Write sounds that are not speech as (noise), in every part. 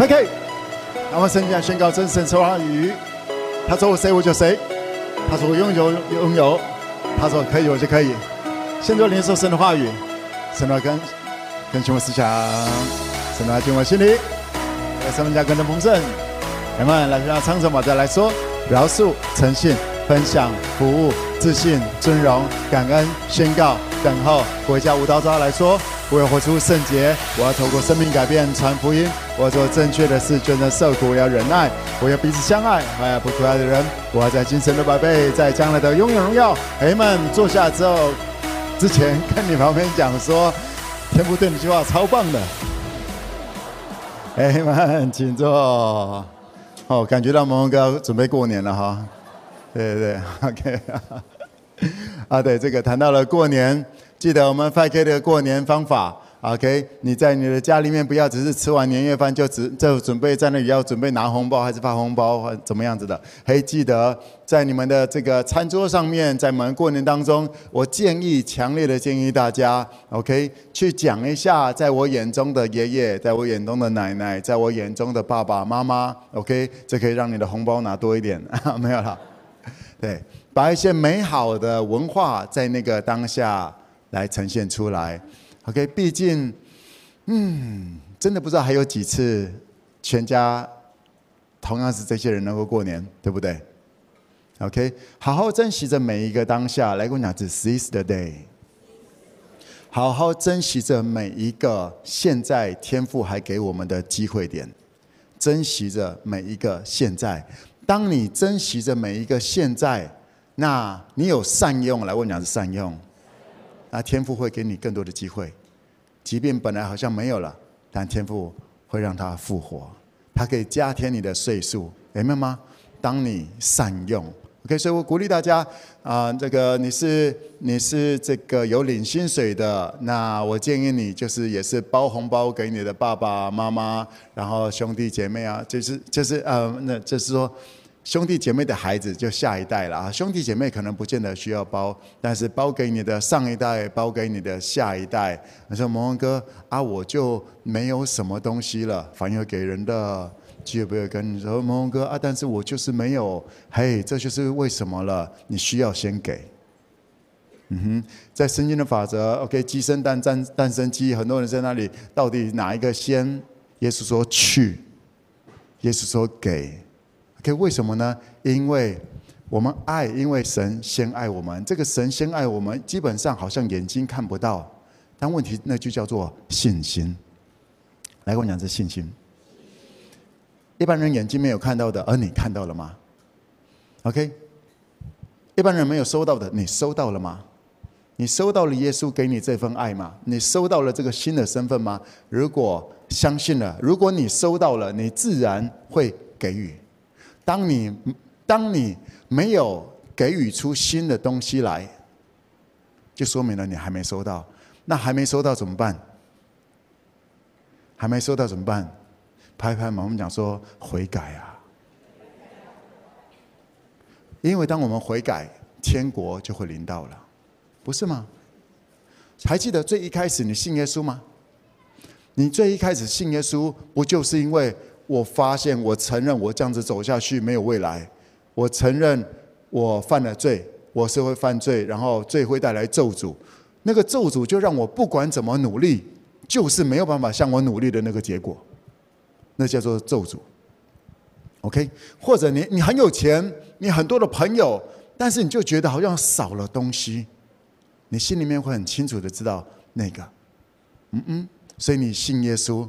，OK。那么圣经宣告真神说话语，他说我谁我就谁，他说我拥有拥有，他说可以我就可以。先做领受神的话语，神的跟跟循我思想，神的进我心里，来神们家跟的丰盛，人们来让唱什么再来说，饶恕、诚信、分享、服务、自信、尊荣、感恩、宣告、等候，回家舞蹈招来说。我要活出圣洁，我要透过生命改变传福音，我要做正确的事，真的受苦，我要忍耐，我要彼此相爱，我要不可爱的人，我要在今生的百倍，在将来的拥有荣耀。孩子们坐下之后，之前跟你旁边讲说，天父对你说话超棒的。孩子们请坐。哦，感觉到萌萌哥准备过年了哈。对对对，OK。啊，对，这个谈到了过年。记得我们 5K 的过年方法，OK？你在你的家里面不要只是吃完年夜饭就只就准备在那里要准备拿红包还是发红包或怎么样子的？嘿，记得在你们的这个餐桌上面，在我们过年当中，我建议强烈的建议大家，OK？去讲一下，在我眼中的爷爷，在我眼中的奶奶，在我眼中的爸爸妈妈，OK？这可以让你的红包拿多一点，(laughs) 没有了。对，把一些美好的文化在那个当下。来呈现出来，OK。毕竟，嗯，真的不知道还有几次全家同样是这些人能够过年，对不对？OK，好好珍惜着每一个当下。来跟我讲，这 is the day。好好珍惜着每一个现在天父还给我们的机会点，珍惜着每一个现在。当你珍惜着每一个现在，那你有善用。来，我讲是善用。那天父会给你更多的机会，即便本来好像没有了，但天父会让他复活，他可以加添你的岁数，明白吗？当你善用，OK，所以我鼓励大家啊、这个你是你是这个有领薪水的，那我建议你就是也是包红包给你的爸爸妈妈，然后兄弟姐妹啊，就是就是呃，那就是说。兄弟姐妹的孩子就下一代了啊！兄弟姐妹可能不见得需要包，但是包给你的上一代，包给你的下一代。你说萌萌哥啊，我就没有什么东西了，反而给人的，就不要跟你说萌萌哥啊，但是我就是没有，嘿，这就是为什么了。你需要先给。嗯哼，在圣经的法则，OK，鸡生蛋，蛋蛋生鸡，很多人在那里，到底哪一个先？耶稣说去，耶稣说给。可、okay, 为什么呢？因为我们爱，因为神先爱我们。这个神先爱我们，基本上好像眼睛看不到，但问题那就叫做信心。来跟我讲这信心。一般人眼睛没有看到的，而你看到了吗？OK。一般人没有收到的，你收到了吗？你收到了耶稣给你这份爱吗？你收到了这个新的身份吗？如果相信了，如果你收到了，你自然会给予。当你当你没有给予出新的东西来，就说明了你还没收到。那还没收到怎么办？还没收到怎么办？拍拍嘛，我们讲说悔改啊。因为当我们悔改，天国就会临到了，不是吗？还记得最一开始你信耶稣吗？你最一开始信耶稣，不就是因为？我发现，我承认我这样子走下去没有未来。我承认我犯了罪，我是会犯罪，然后罪会带来咒诅。那个咒诅就让我不管怎么努力，就是没有办法像我努力的那个结果。那叫做咒诅。OK，或者你你很有钱，你很多的朋友，但是你就觉得好像少了东西。你心里面会很清楚的知道那个，嗯嗯，所以你信耶稣。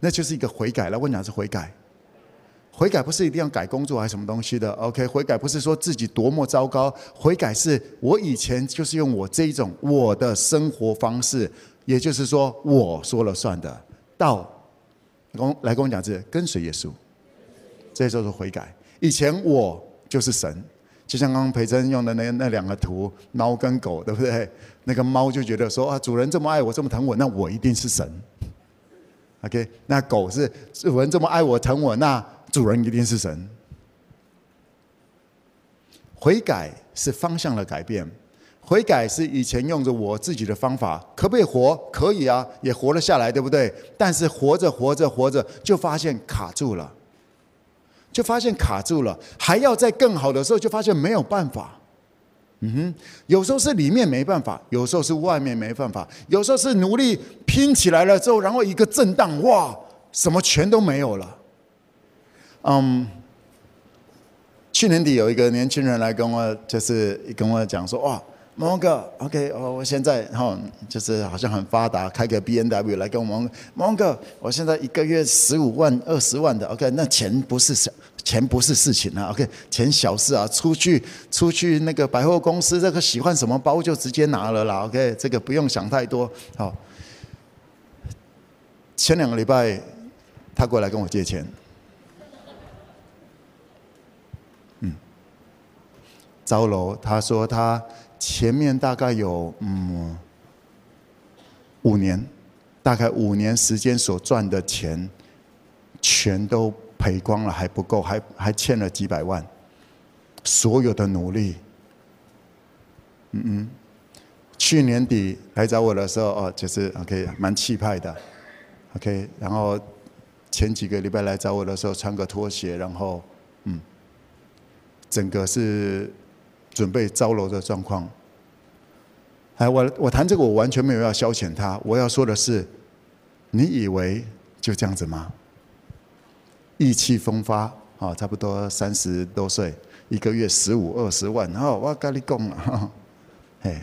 那就是一个悔改了。我讲是悔改，悔改不是一定要改工作还是什么东西的。OK，悔改不是说自己多么糟糕，悔改是我以前就是用我这一种我的生活方式，也就是说我说了算的。到来跟我讲是跟随耶稣，这就是悔改。以前我就是神，就像刚刚培珍用的那那两个图，猫跟狗，对不对？那个猫就觉得说啊，主人这么爱我，这么疼我，那我一定是神。OK，那狗是主人这么爱我疼我，那主人一定是神。悔改是方向的改变，悔改是以前用着我自己的方法，可不可以活？可以啊，也活了下来，对不对？但是活着活着活着，就发现卡住了，就发现卡住了，还要在更好的时候，就发现没有办法。嗯哼，有时候是里面没办法，有时候是外面没办法，有时候是努力拼起来了之后，然后一个震荡，哇，什么全都没有了。嗯，去年底有一个年轻人来跟我，就是跟我讲说，哇。蒙哥，OK，哦，我现在哈、哦、就是好像很发达，开个 BMW 来跟我们蒙哥，我现在一个月十五万、二十万的，OK，那钱不是小，钱不是事情啊，OK，钱小事啊，出去出去那个百货公司，这个喜欢什么包就直接拿了啦，OK，这个不用想太多。好，前两个礼拜他过来跟我借钱，嗯，招楼，他说他。前面大概有嗯五年，大概五年时间所赚的钱，全都赔光了，还不够，还还欠了几百万。所有的努力，嗯嗯，去年底来找我的时候，哦，就是 OK，蛮气派的，OK，然后前几个礼拜来找我的时候，穿个拖鞋，然后嗯，整个是。准备招楼的状况，哎，我我谈这个，我完全没有要消遣他。我要说的是，你以为就这样子吗？意气风发啊，差不多三十多岁，一个月十五二十万，哦，我跟你讲了，(laughs) 哎，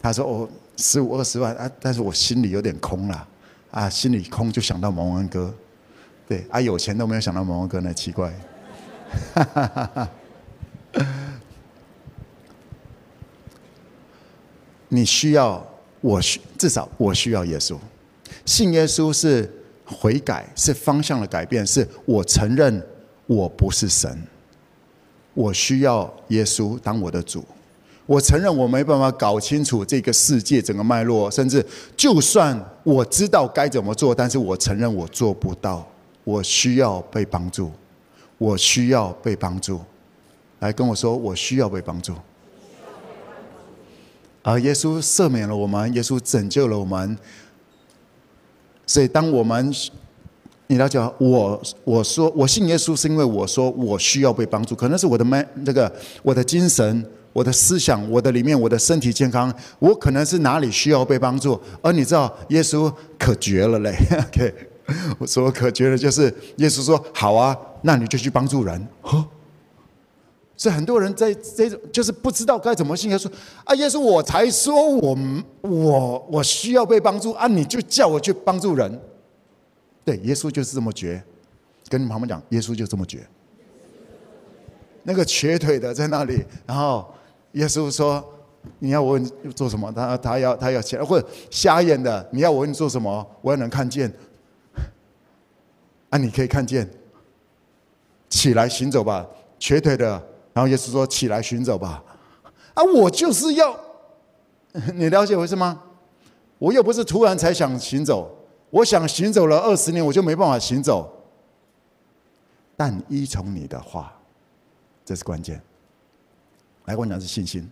他说哦，十五二十万啊，但是我心里有点空了，啊，心里空就想到蒙恩哥，对，啊，有钱都没有想到蒙恩哥，那奇怪，哈哈哈哈。你需要，我需至少我需要耶稣，信耶稣是悔改，是方向的改变，是我承认我不是神，我需要耶稣当我的主，我承认我没办法搞清楚这个世界整个脉络，甚至就算我知道该怎么做，但是我承认我做不到，我需要被帮助，我需要被帮助，来跟我说，我需要被帮助。啊耶稣赦免了我们，耶稣拯救了我们。所以，当我们你了解我，我说我信耶稣，是因为我说我需要被帮助。可能是我的麦这个我的精神、我的思想、我的里面、我的身体健康，我可能是哪里需要被帮助。而你知道，耶稣可绝了嘞。(laughs) OK，我说可绝了，就是耶稣说好啊，那你就去帮助人。(laughs) 所以很多人在这种就是不知道该怎么信耶稣啊！耶稣，我才说我我我需要被帮助啊！你就叫我去帮助人。对，耶稣就是这么绝。跟你旁边讲，耶稣就这么绝。那个瘸腿的在那里，然后耶稣说：“你要我做什么？”他他要他要起来，或者瞎眼的，你要我问你做什么？我要能看见。(laughs) 啊，你可以看见，起来行走吧，瘸腿的。然后耶稣说：“起来行走吧。”啊，我就是要，(laughs) 你了解我意思吗？我又不是突然才想行走，我想行走了二十年，我就没办法行走。但依从你的话，这是关键。来，我讲是信心。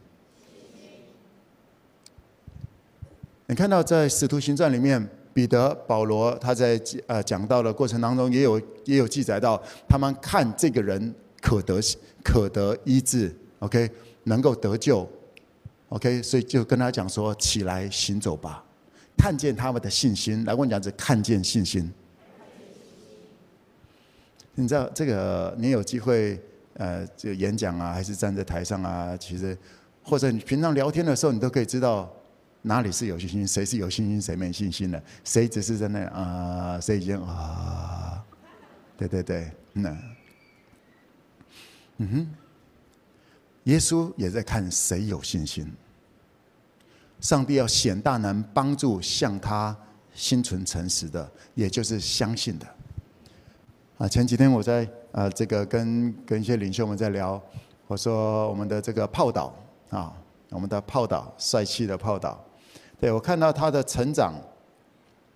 你看到在《使徒行传》里面，彼得、保罗他在呃讲到的过程当中，也有也有记载到，他们看这个人。可得可得医治，OK，能够得救，OK，所以就跟他讲说：“起来行走吧。”看见他们的信心，来问讲者看见信心。你知道这个？你有机会呃，这个演讲啊，还是站在台上啊？其实，或者你平常聊天的时候，你都可以知道哪里是有信心，谁是有信心，谁没信心的，谁只是在那啊，谁已经啊，对对对，那。嗯嗯哼，耶稣也在看谁有信心。上帝要显大能帮助向他心存诚实的，也就是相信的。啊，前几天我在啊这个跟跟一些领袖们在聊，我说我们的这个炮导啊，我们的炮导帅气的炮导，对，我看到他的成长，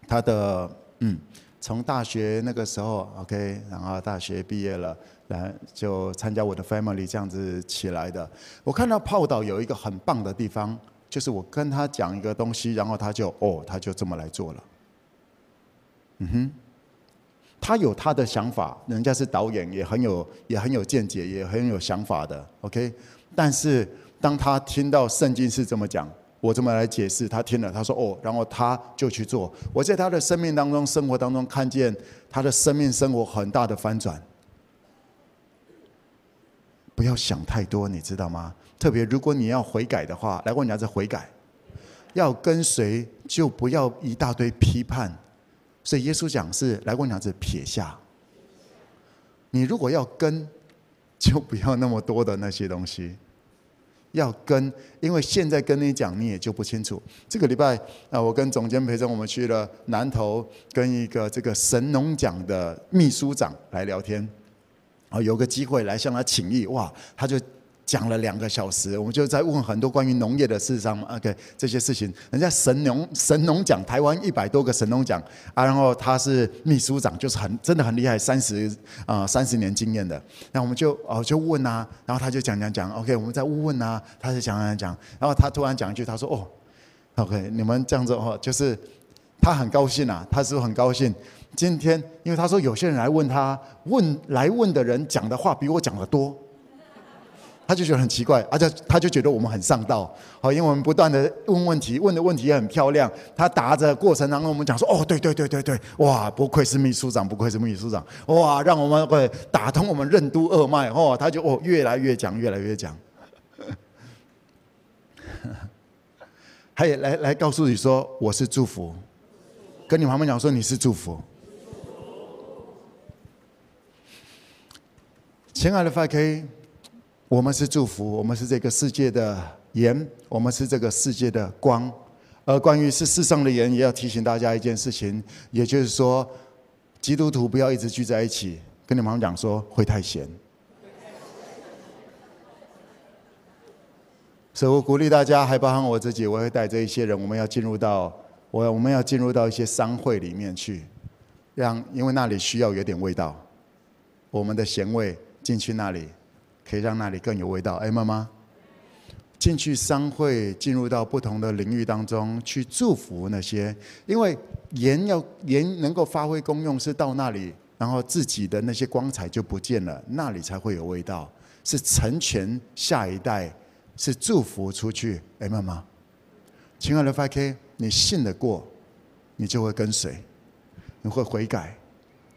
他的嗯从大学那个时候，OK，然后大学毕业了，来就参加我的 family 这样子起来的。我看到泡岛有一个很棒的地方，就是我跟他讲一个东西，然后他就哦，他就这么来做了。嗯哼，他有他的想法，人家是导演，也很有也很有见解，也很有想法的。OK，但是当他听到圣经是这么讲。我这么来解释，他听了，他说：“哦，然后他就去做。”我在他的生命当中、生活当中看见他的生命生活很大的翻转。不要想太多，你知道吗？特别如果你要悔改的话，来问你儿子悔改，要跟随就不要一大堆批判。所以耶稣讲是来问你要是撇下。你如果要跟，就不要那么多的那些东西。要跟，因为现在跟你讲，你也就不清楚。这个礼拜啊，我跟总监陪着我们去了南投，跟一个这个神农奖的秘书长来聊天，啊，有个机会来向他请益，哇，他就。讲了两个小时，我们就在问很多关于农业的事上，OK，这些事情。人家神农神农奖，台湾一百多个神农奖啊，然后他是秘书长，就是很真的很厉害，三十啊三十年经验的。那我们就哦就问啊，然后他就讲讲讲，OK，我们再问问啊，他就讲讲讲，然后他突然讲一句，他说哦，OK，你们这样子哦，就是他很高兴啊，他是不是很高兴？今天因为他说有些人来问他，问来问的人讲的话比我讲的多。他就觉得很奇怪，而且他就觉得我们很上道，好，因为我们不断的问问题，问的问题也很漂亮。他答着过程当中，我们讲说，哦，对对对对对，哇，不愧是秘书长，不愧是秘书长，哇，让我们会打通我们任督二脉，哦，他就哦越来越讲，越来越讲，(laughs) 他也来来告诉你说，我是祝福，跟你旁边讲说你是祝福，亲爱的 FK，。我们是祝福，我们是这个世界的盐，我们是这个世界的光。而关于是世上的盐，也要提醒大家一件事情，也就是说，基督徒不要一直聚在一起。跟你们讲说会太咸。所以我鼓励大家，还包含我自己，我会带着一些人，我们要进入到我我们要进入到一些商会里面去，让因为那里需要有点味道，我们的咸味进去那里。可以让那里更有味道。哎，妈妈，进去商会，进入到不同的领域当中去祝福那些，因为盐要盐能够发挥功用，是到那里，然后自己的那些光彩就不见了，那里才会有味道，是成全下一代，是祝福出去。哎，妈妈，亲爱的 5K，你信得过，你就会跟随，你会悔改，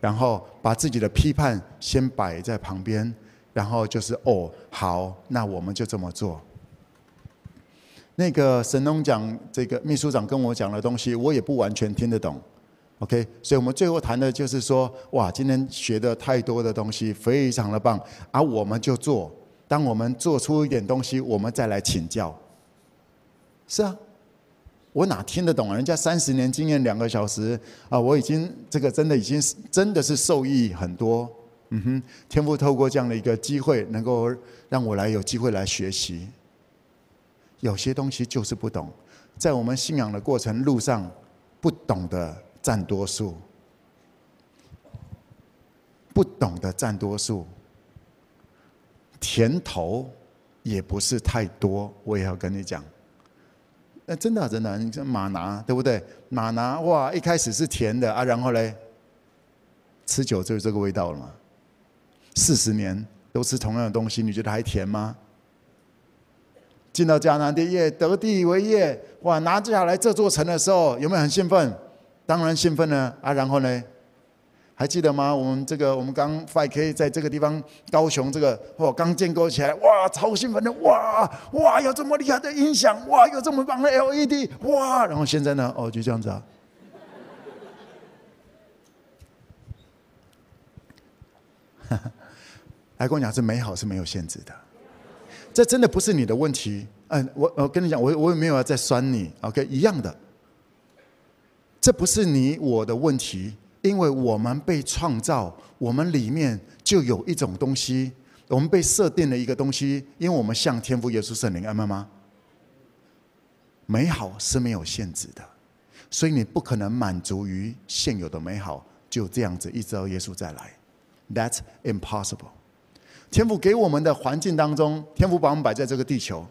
然后把自己的批判先摆在旁边。然后就是哦，好，那我们就这么做。那个神农讲这个秘书长跟我讲的东西，我也不完全听得懂。OK，所以我们最后谈的就是说，哇，今天学的太多的东西，非常的棒。啊、我们就做，当我们做出一点东西，我们再来请教。是啊，我哪听得懂啊？人家三十年经验，两个小时啊，我已经这个真的已经真的是受益很多。嗯哼，天父透过这样的一个机会，能够让我来有机会来学习。有些东西就是不懂，在我们信仰的过程路上，不懂的占多数，不懂的占多数，甜头也不是太多。我也要跟你讲，那真的真的，你像马拿对不对？马拿哇，一开始是甜的啊，然后嘞，吃久就是这个味道了嘛。四十年都吃同样的东西，你觉得还甜吗？进到迦南地业，得地为业，哇！拿下来这座城的时候，有没有很兴奋？当然兴奋了啊！然后呢？还记得吗？我们这个，我们刚 5K 在这个地方，高雄这个，哦，刚建构起来，哇，超兴奋的，哇哇，有这么厉害的音响，哇，有这么棒的 LED，哇！然后现在呢？哦，就这样子啊。哈哈。来跟我讲，是美好是没有限制的，这真的不是你的问题。嗯，我我跟你讲，我我也没有要再酸你，OK，一样的，这不是你我的问题，因为我们被创造，我们里面就有一种东西，我们被设定了一个东西，因为我们像天父耶稣圣灵，阿们吗？美好是没有限制的，所以你不可能满足于现有的美好，就这样子一直到耶稣再来。That's impossible。天父给我们的环境当中，天父把我们摆在这个地球。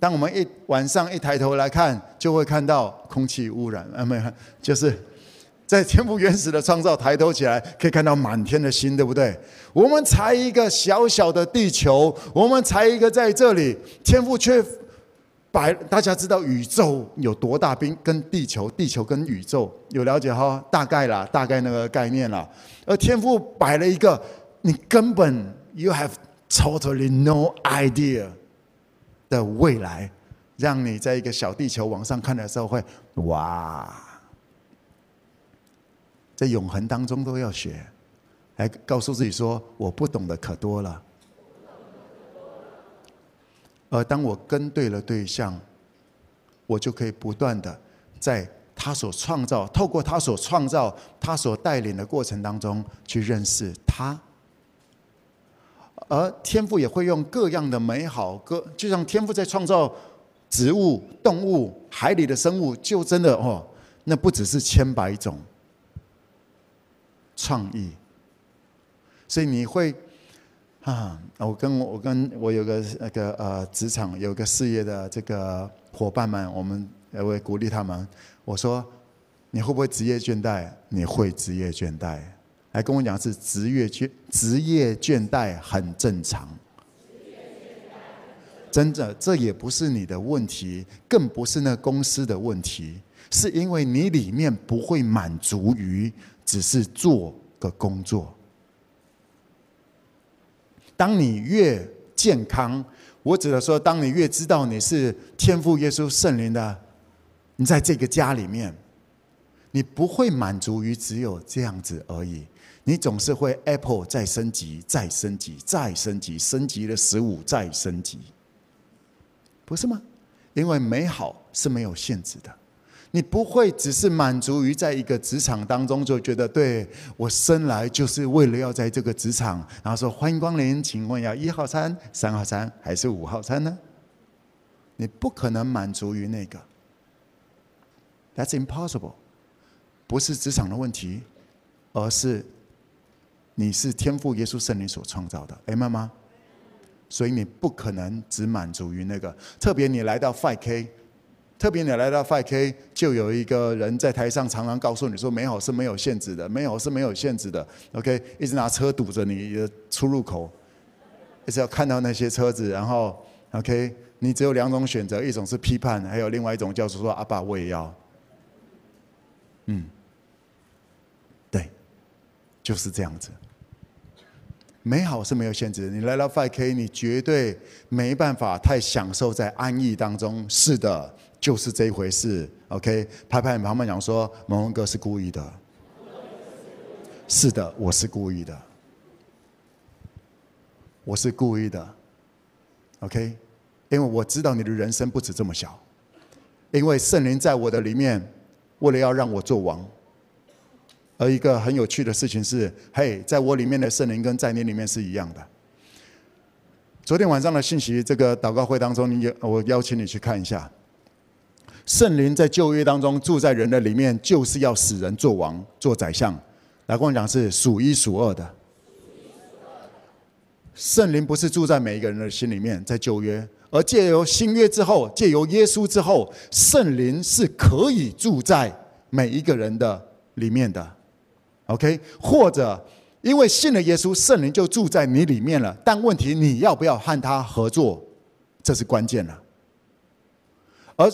当我们一晚上一抬头来看，就会看到空气污染，啊，没有，就是在天赋原始的创造，抬头起来可以看到满天的星，对不对？我们才一个小小的地球，我们才一个在这里，天赋却摆，大家知道宇宙有多大？冰跟地球，地球跟宇宙有了解哈？大概啦，大概那个概念啦。而天赋摆了一个，你根本 you have totally no idea。的未来，让你在一个小地球往上看的时候，会哇，在永恒当中都要学，来告诉自己说，我不懂的可多了。而当我跟对了对象，我就可以不断的在他所创造，透过他所创造、他所带领的过程当中去认识他。而天赋也会用各样的美好，各就像天赋在创造植物、动物、海里的生物，就真的哦，那不只是千百种创意。所以你会啊，我跟我跟我有个那个呃职场有个事业的这个伙伴们，我们也会鼓励他们。我说，你会不会职业倦怠？你会职业倦怠。来跟我讲是职业倦职业倦怠很正常，真的，这也不是你的问题，更不是那公司的问题，是因为你里面不会满足于只是做个工作。当你越健康，我指的说，当你越知道你是天赋耶稣圣灵的，你在这个家里面，你不会满足于只有这样子而已。你总是会 Apple 再升级，再升级，再升级，升级了十五，再升级，不是吗？因为美好是没有限制的，你不会只是满足于在一个职场当中就觉得，对，我生来就是为了要在这个职场，然后说欢迎光临，请问要一号餐、三号餐还是五号餐呢？你不可能满足于那个，That's impossible，不是职场的问题，而是。你是天赋耶稣圣灵所创造的，哎，妈妈，所以你不可能只满足于那个。特别你来到 5K，特别你来到 5K，就有一个人在台上常常告诉你说：“美好是没有限制的，美好是没有限制的。” OK，一直拿车堵着你的出入口，一直要看到那些车子，然后 OK，你只有两种选择：一种是批判，还有另外一种叫做说：“阿爸，我也要。”嗯，对，就是这样子。美好是没有限制。你来到 Five K，你绝对没办法太享受在安逸当中。是的，就是这一回事。OK，拍拍你旁边讲说，蒙恩哥是故意的。是的，我是故意的。我是故意的。OK，因为我知道你的人生不止这么小。因为圣灵在我的里面，为了要让我做王。而一个很有趣的事情是，嘿，在我里面的圣灵跟在你里面是一样的。昨天晚上的信息，这个祷告会当中，你我邀请你去看一下。圣灵在旧约当中住在人的里面，就是要使人做王、做宰相。来跟我讲是数一数二的。圣灵不是住在每一个人的心里面，在旧约，而借由新约之后，借由耶稣之后，圣灵是可以住在每一个人的里面的。OK，或者因为信了耶稣，圣灵就住在你里面了。但问题，你要不要和他合作，这是关键了。而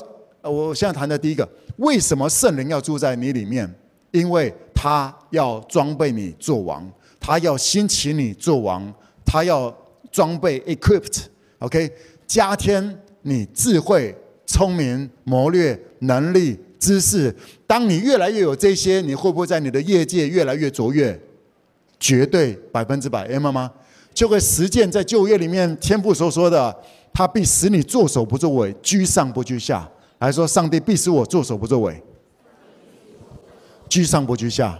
我现在谈的第一个，为什么圣灵要住在你里面？因为他要装备你做王，他要兴起你做王，他要装备 equipped，OK，加添你智慧、聪明、谋略、能力。知识，当你越来越有这些，你会不会在你的业界越来越卓越？绝对百分之百，哎，妈妈就会实践在就业里面天父所说的，他必使你作首不作尾，居上不居下。还说上帝必使我作首不作尾，居上不居下。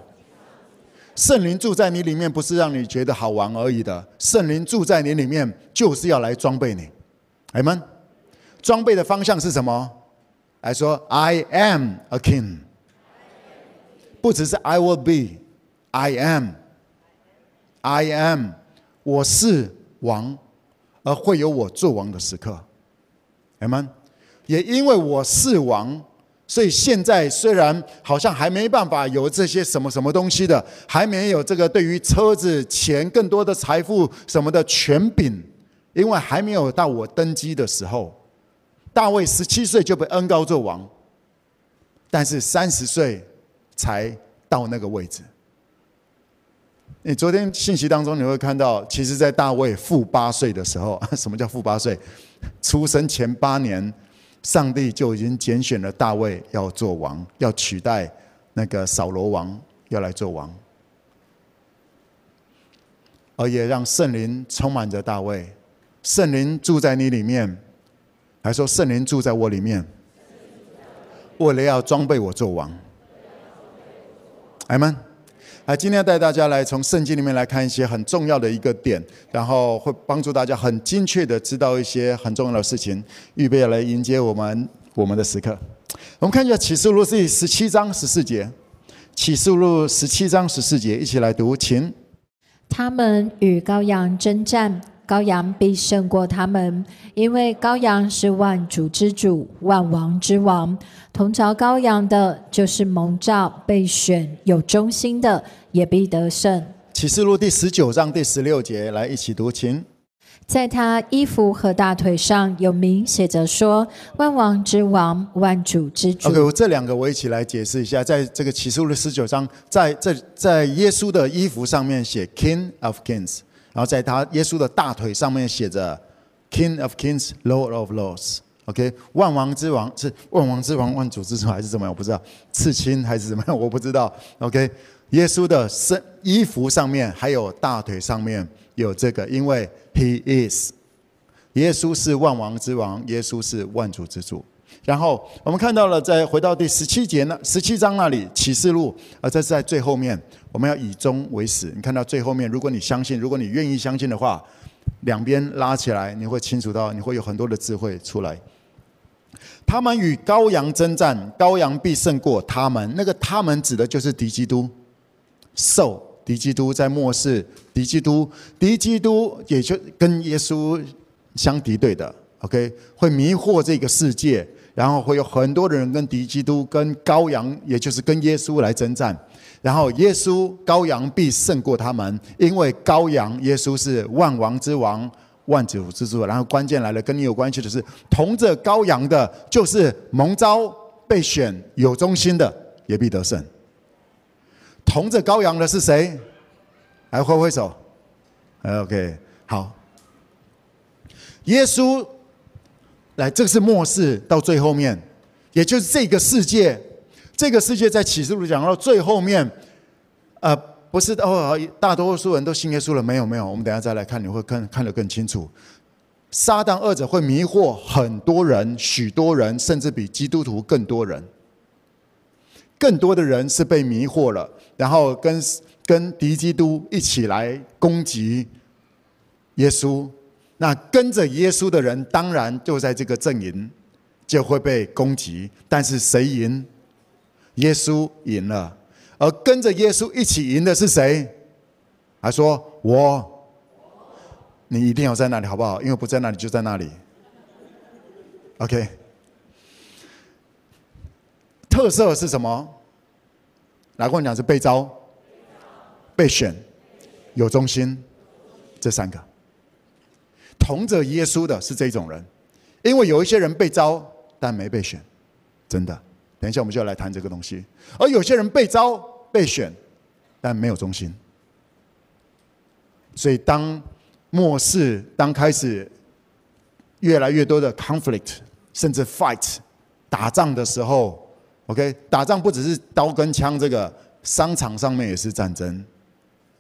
圣灵住在你里面，不是让你觉得好玩而已的。圣灵住在你里面，就是要来装备你。哎们，装备的方向是什么？来说，I am a king，不只是 I will be，I am，I am，我是王，而会有我做王的时刻。阿门。也因为我是王，所以现在虽然好像还没办法有这些什么什么东西的，还没有这个对于车子、钱、更多的财富什么的权柄，因为还没有到我登基的时候。大卫十七岁就被恩膏做王，但是三十岁才到那个位置。你昨天信息当中你会看到，其实，在大卫负八岁的时候，(laughs) 什么叫负八岁？出生前八年。上帝就已经拣选了大卫要做王，要取代那个扫罗王，要来做王，而也让圣灵充满着大卫，圣灵住在你里面，还说圣灵住在我里面，为了要装备我做王，阿们。来，今天带大家来从圣经里面来看一些很重要的一个点，然后会帮助大家很精确的知道一些很重要的事情，预备来迎接我们我们的时刻。我们看一下启示录第十七章十四节，启示录十七章十四节，一起来读，请。他们与羔羊争战。羔羊必胜过他们，因为羔羊是万主之主、万王之王。同朝羔羊的，就是蒙召、被选、有忠心的，也必得胜。启示录第十九章第十六节，来一起读，请。在他衣服和大腿上有名写着说：“万王之王，万主之主。” OK，我这两个我一起来解释一下。在这个启示录的十九章，在这在耶稣的衣服上面写 “King of Kings”。然后在他耶稣的大腿上面写着 “King of Kings, Lord of Lords”。OK，万王之王是万王之王，万主之主还是怎么样？我不知道，刺青还是怎么样？我不知道。OK，耶稣的身衣服上面还有大腿上面有这个，因为 He is，耶稣是万王之王，耶稣是万主之主。然后我们看到了，再回到第十七节那十七章那里启示录，啊这是在最后面，我们要以终为始。你看到最后面，如果你相信，如果你愿意相信的话，两边拉起来，你会清楚到，你会有很多的智慧出来。他们与羔羊征战，羔羊必胜过他们。那个他们指的就是敌基督，受敌基督在末世，敌基督，敌基督也就跟耶稣相敌对的。OK，会迷惑这个世界。然后会有很多的人跟敌基督、跟羔羊，也就是跟耶稣来征战。然后耶稣羔羊必胜过他们，因为羔羊耶稣是万王之王、万主之主。然后关键来了，跟你有关系的是同着羔羊的，就是蒙召、被选、有忠心的，也必得胜。同着羔羊的是谁？来挥挥手。OK，好。耶稣。来，这个是末世到最后面，也就是这个世界，这个世界在启示录讲到最后面，呃，不是哦，大多数人都信耶稣了，没有没有，我们等下再来看，你会看看得更清楚。撒旦恶者会迷惑很多人，许多人，甚至比基督徒更多人，更多的人是被迷惑了，然后跟跟敌基督一起来攻击耶稣。那跟着耶稣的人，当然就在这个阵营就会被攻击。但是谁赢？耶稣赢了。而跟着耶稣一起赢的是谁？还说我，你一定要在那里，好不好？因为不在那里，就在那里。OK。特色是什么？来跟我讲是被招、被选、有忠心，这三个。同着耶稣的是这种人，因为有一些人被招但没被选，真的。等一下我们就要来谈这个东西。而有些人被招被选，但没有忠心。所以当末世当开始越来越多的 conflict，甚至 fight 打仗的时候，OK，打仗不只是刀跟枪，这个商场上面也是战争。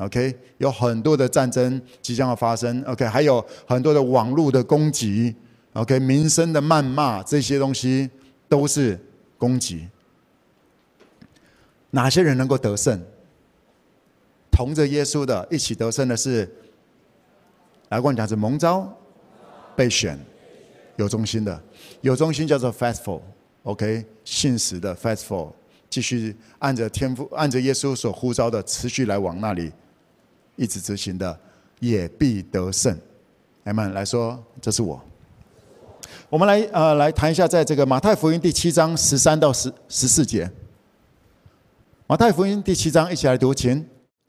OK，有很多的战争即将要发生。OK，还有很多的网络的攻击。OK，民生的谩骂，这些东西都是攻击。哪些人能够得胜？同着耶稣的，一起得胜的是，来跟我讲是蒙召、被选、有忠心的。有忠心叫做 faithful。OK，信实的 faithful。继续按着天赋、按着耶稣所呼召的，持续来往那里一直执行的，也必得胜。阿们来说，这是我。我们来呃来谈一下，在这个马太福音第七章十三到十十四节。马太福音第七章，一起来读，请。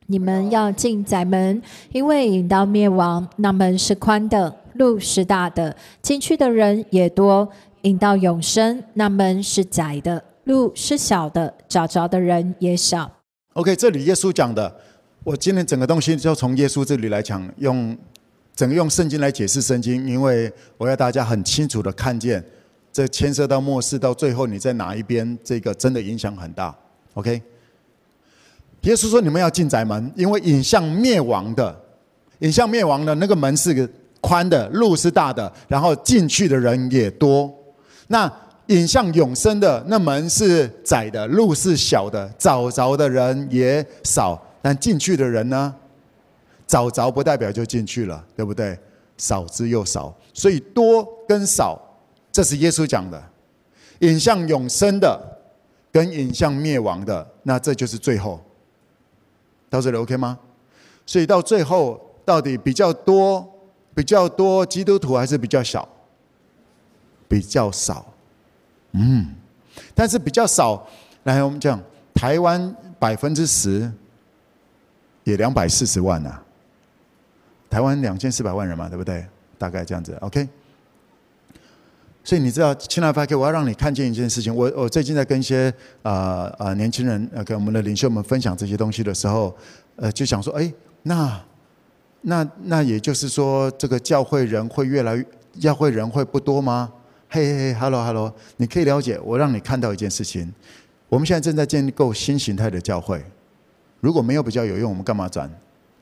你们要进窄门，因为引到灭亡，那门是宽的，路是大的，进去的人也多；引到永生，那门是窄的，路是小的，找着的人也少。OK，这里耶稣讲的，我今天整个东西就从耶稣这里来讲，用。整个用圣经来解释圣经，因为我要大家很清楚的看见，这牵涉到末世，到最后你在哪一边，这个真的影响很大。OK，耶稣说你们要进窄门，因为引向灭亡的，引向灭亡的那个门是宽的，路是大的，然后进去的人也多。那引向永生的那门是窄的，路是小的，找着的人也少，但进去的人呢？找着不代表就进去了，对不对？少之又少，所以多跟少，这是耶稣讲的。引向永生的，跟引向灭亡的，那这就是最后。到这里 OK 吗？所以到最后，到底比较多、比较多基督徒还是比较少？比较少。嗯，但是比较少。来，我们讲台湾百分之十，也两百四十万呐。台湾两千四百万人嘛，对不对？大概这样子，OK。所以你知道，亲爱的 K，我要让你看见一件事情。我我最近在跟一些啊啊、年轻人，呃，跟我们的领袖们分享这些东西的时候，呃，就想说，哎，那那那也就是说，这个教会人会越来越，教会人会不多吗？嘿嘿嘿，Hello Hello，你可以了解，我让你看到一件事情。我们现在正在建构新形态的教会，如果没有比较有用，我们干嘛转？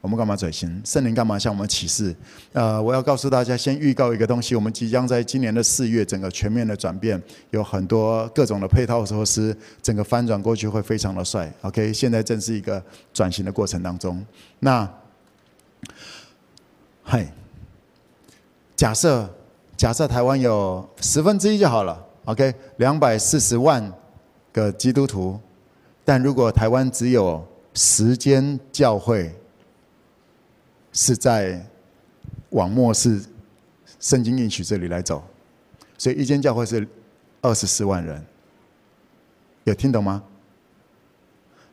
我们干嘛转型？圣灵干嘛向我们启示？呃，我要告诉大家，先预告一个东西：我们即将在今年的四月，整个全面的转变，有很多各种的配套措施，整个翻转过去会非常的帅。OK，现在正是一个转型的过程当中。那，嗨，假设假设台湾有十分之一就好了。OK，两百四十万个基督徒，但如果台湾只有时间教会。是在往末世圣经应许这里来走，所以一间教会是二十四万人，有听懂吗？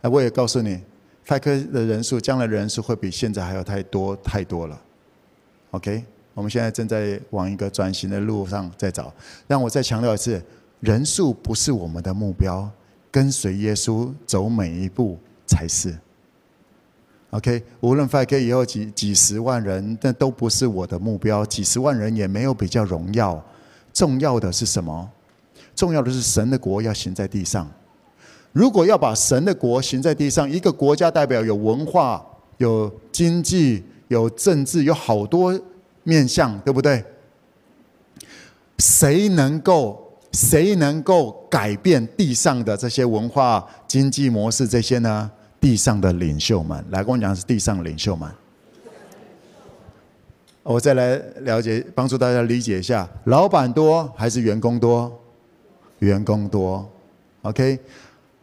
那我也告诉你，派科的人数，将来的人数会比现在还要太多太多了。OK，我们现在正在往一个转型的路上在找。让我再强调一次，人数不是我们的目标，跟随耶稣走每一步才是。OK，无论 5K 以后几几十万人，那都不是我的目标。几十万人也没有比较荣耀，重要的是什么？重要的是神的国要行在地上。如果要把神的国行在地上，一个国家代表有文化、有经济、有政治，有好多面向，对不对？谁能够谁能够改变地上的这些文化、经济模式这些呢？地上的领袖们，来跟我讲是地上领袖们。我再来了解，帮助大家理解一下：老板多还是员工多？员工多。OK，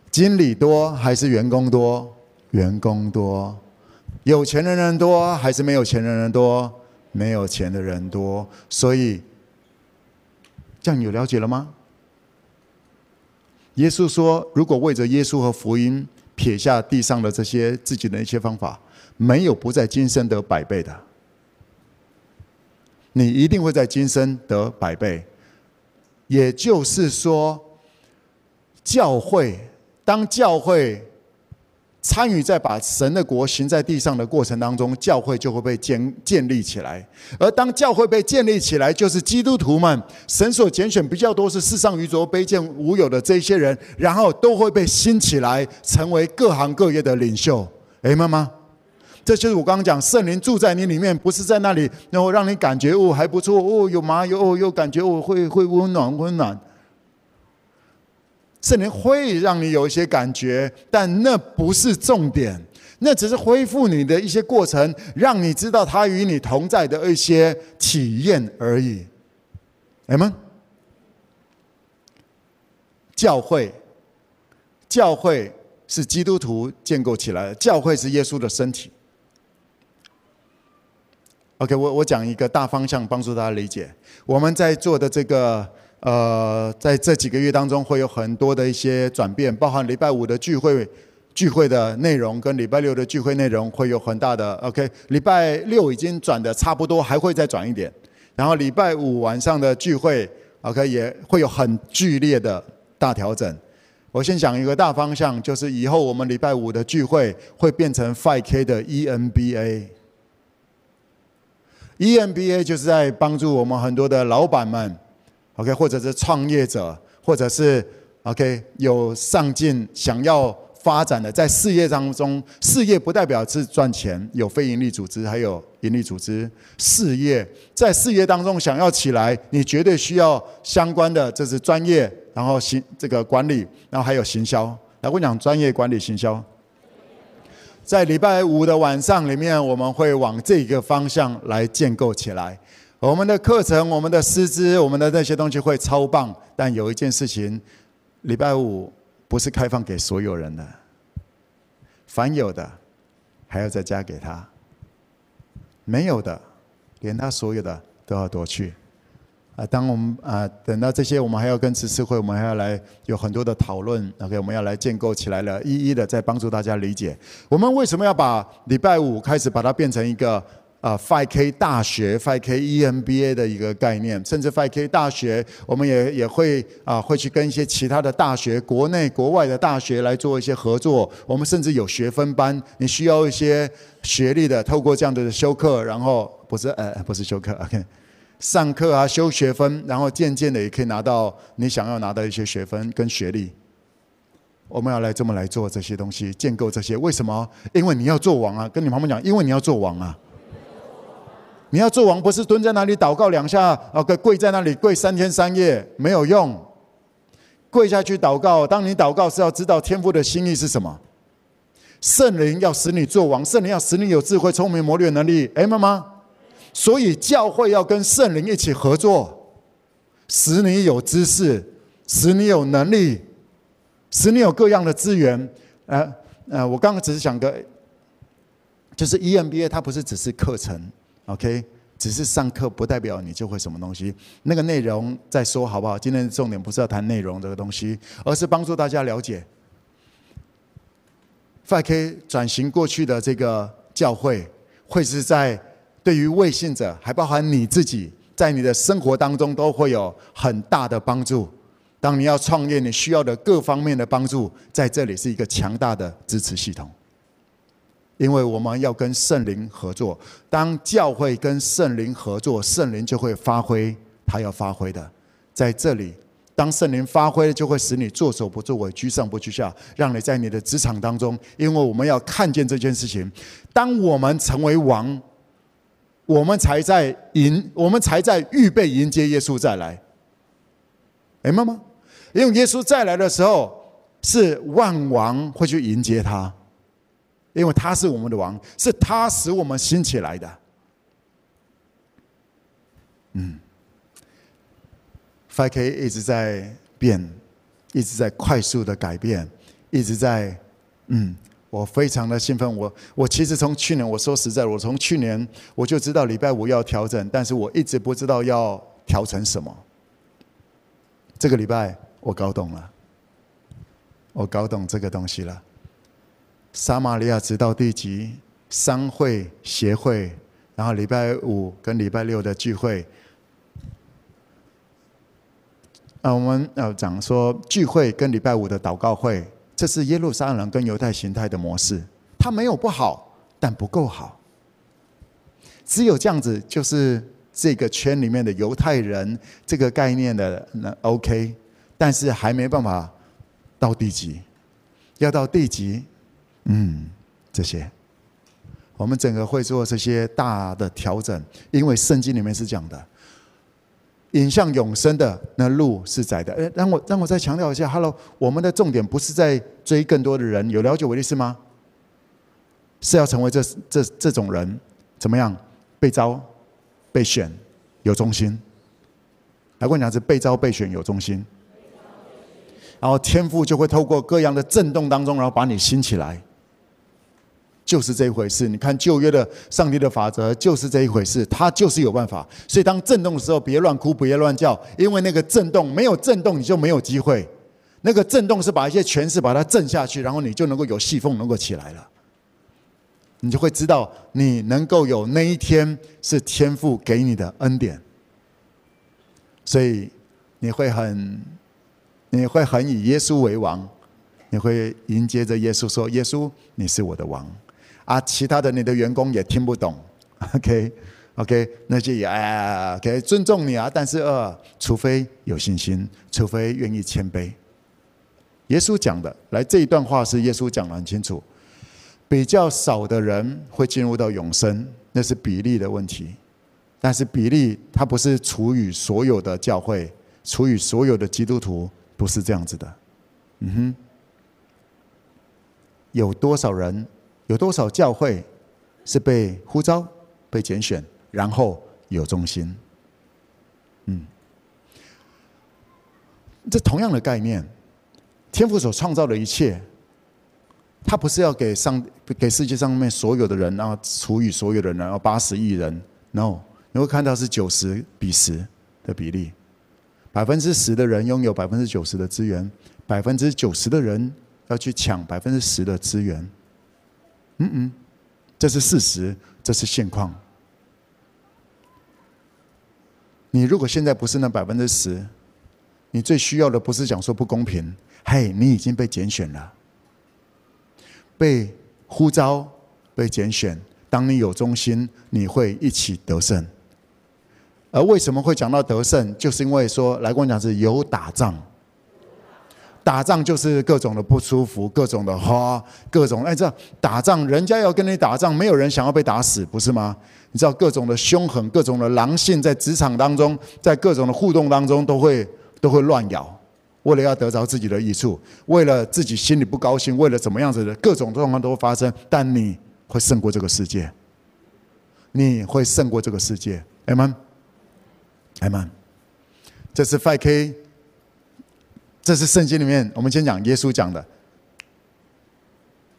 经理多还是员工多？员工多。有钱的人多还是没有钱的人多？没有钱的人多。所以，这样你有了解了吗？耶稣说：“如果为着耶稣和福音。”撇下地上的这些自己的一些方法，没有不在今生得百倍的。你一定会在今生得百倍。也就是说，教会当教会。参与在把神的国行在地上的过程当中，教会就会被建建立起来。而当教会被建立起来，就是基督徒们，神所拣选比较多是世上愚拙、卑贱、无有的这些人，然后都会被兴起来，成为各行各业的领袖。哎，妈妈，这就是我刚刚讲，圣灵住在你里面，不是在那里，然后让你感觉哦还不错哦，有麻油哦，有感觉哦，会会温暖温暖。圣灵会让你有一些感觉，但那不是重点，那只是恢复你的一些过程，让你知道他与你同在的一些体验而已。阿们，教会教会是基督徒建构起来的，教会是耶稣的身体。OK，我我讲一个大方向，帮助大家理解。我们在做的这个，呃，在这几个月当中，会有很多的一些转变，包含礼拜五的聚会，聚会的内容跟礼拜六的聚会内容会有很大的 OK。礼拜六已经转的差不多，还会再转一点。然后礼拜五晚上的聚会，OK，也会有很剧烈的大调整。我先讲一个大方向，就是以后我们礼拜五的聚会会变成 5K 的 EMBA。EMBA 就是在帮助我们很多的老板们，OK，或者是创业者，或者是 OK 有上进想要发展的，在事业当中，事业不代表是赚钱，有非盈利组织，还有盈利组织。事业在事业当中想要起来，你绝对需要相关的，这是专业。然后行这个管理，然后还有行销。来，我讲专业管理行销。在礼拜五的晚上里面，我们会往这个方向来建构起来。我们的课程、我们的师资、我们的那些东西会超棒。但有一件事情，礼拜五不是开放给所有人的，凡有的还要再加给他，没有的，连他所有的都要夺去。啊，当我们啊等到这些，我们还要跟慈事会，我们还要来有很多的讨论。OK，我们要来建构起来了，一一的再帮助大家理解。我们为什么要把礼拜五开始把它变成一个啊 5K 大学、5K EMBA 的一个概念，甚至 5K 大学，我们也也会啊会去跟一些其他的大学、国内国外的大学来做一些合作。我们甚至有学分班，你需要一些学历的，透过这样的修课，然后不是呃不是修课，OK。上课啊，修学分，然后渐渐的也可以拿到你想要拿到一些学分跟学历。我们要来这么来做这些东西，建构这些。为什么？因为你要做王啊！跟你旁边讲，因为你要做王啊！你要做王，不是蹲在那里祷告两下，啊，跪在那里跪三天三夜没有用。跪下去祷告，当你祷告是要知道天父的心意是什么。圣灵要使你做王，圣灵要使你有智慧、聪明、谋略能力。哎，妈妈。所以教会要跟圣灵一起合作，使你有知识，使你有能力，使你有各样的资源。呃呃，我刚刚只是想个，就是 EMBA 它不是只是课程，OK，只是上课不代表你就会什么东西。那个内容再说好不好？今天重点不是要谈内容这个东西，而是帮助大家了解 5K 转型过去的这个教会会是在。对于未信者，还包含你自己，在你的生活当中都会有很大的帮助。当你要创业，你需要的各方面的帮助，在这里是一个强大的支持系统。因为我们要跟圣灵合作，当教会跟圣灵合作，圣灵就会发挥他要发挥的。在这里，当圣灵发挥，就会使你作首不作尾，居上不居下，让你在你的职场当中，因为我们要看见这件事情，当我们成为王。我们才在迎，我们才在预备迎接耶稣再来。哎，妈妈，因为耶稣再来的时候，是万王会去迎接他，因为他是我们的王，是他使我们兴起来的。嗯，FK 一直在变，一直在快速的改变，一直在嗯。我非常的兴奋，我我其实从去年，我说实在，我从去年我就知道礼拜五要调整，但是我一直不知道要调成什么。这个礼拜我搞懂了，我搞懂这个东西了。撒玛利亚直到地极商会协会，然后礼拜五跟礼拜六的聚会，啊，我们要讲说聚会跟礼拜五的祷告会。这是耶路撒冷跟犹太形态的模式，它没有不好，但不够好。只有这样子，就是这个圈里面的犹太人这个概念的那 OK，但是还没办法到地极，要到地极，嗯，这些我们整个会做这些大的调整，因为圣经里面是讲的。引向永生的那路是窄的。哎，让我让我再强调一下，Hello，我们的重点不是在追更多的人，有了解我的意思吗？是要成为这这这种人，怎么样？被招、被选、有忠心。来，我讲是被招、被选、有忠心。然后天赋就会透过各样的震动当中，然后把你兴起来。就是这一回事。你看旧约的上帝的法则就是这一回事，他就是有办法。所以当震动的时候，别乱哭，别乱叫，因为那个震动没有震动，你就没有机会。那个震动是把一些权势把它震下去，然后你就能够有细缝能够起来了。你就会知道，你能够有那一天是天父给你的恩典。所以你会很，你会很以耶稣为王，你会迎接着耶稣说：“耶稣，你是我的王。”啊，其他的你的员工也听不懂，(laughs) OK，OK，那就也哎，OK，尊重你啊，但是呃，除非有信心，除非愿意谦卑。耶稣讲的，来这一段话是耶稣讲的很清楚，比较少的人会进入到永生，那是比例的问题，但是比例它不是除以所有的教会，除以所有的基督徒，不是这样子的，嗯哼，有多少人？有多少教会是被呼召、被拣选，然后有忠心？嗯，这同样的概念，天父所创造的一切，他不是要给上给世界上面所有的人，然后除以所有的人，然后八十亿人，no，你会看到是九十比十的比例，百分之十的人拥有百分之九十的资源，百分之九十的人要去抢百分之十的资源。嗯嗯，这是事实，这是现况。你如果现在不是那百分之十，你最需要的不是讲说不公平，嘿，你已经被拣选了，被呼召，被拣选。当你有忠心，你会一起得胜。而为什么会讲到得胜，就是因为说，来跟我讲是有打仗。打仗就是各种的不舒服，各种的哈，各种哎，这打仗，人家要跟你打仗，没有人想要被打死，不是吗？你知道各种的凶狠，各种的狼性，在职场当中，在各种的互动当中，都会都会乱咬，为了要得着自己的益处，为了自己心里不高兴，为了怎么样子的各种状况都会发生，但你会胜过这个世界，你会胜过这个世界，Amen，Amen，这是 5K。这是圣经里面，我们先讲耶稣讲的。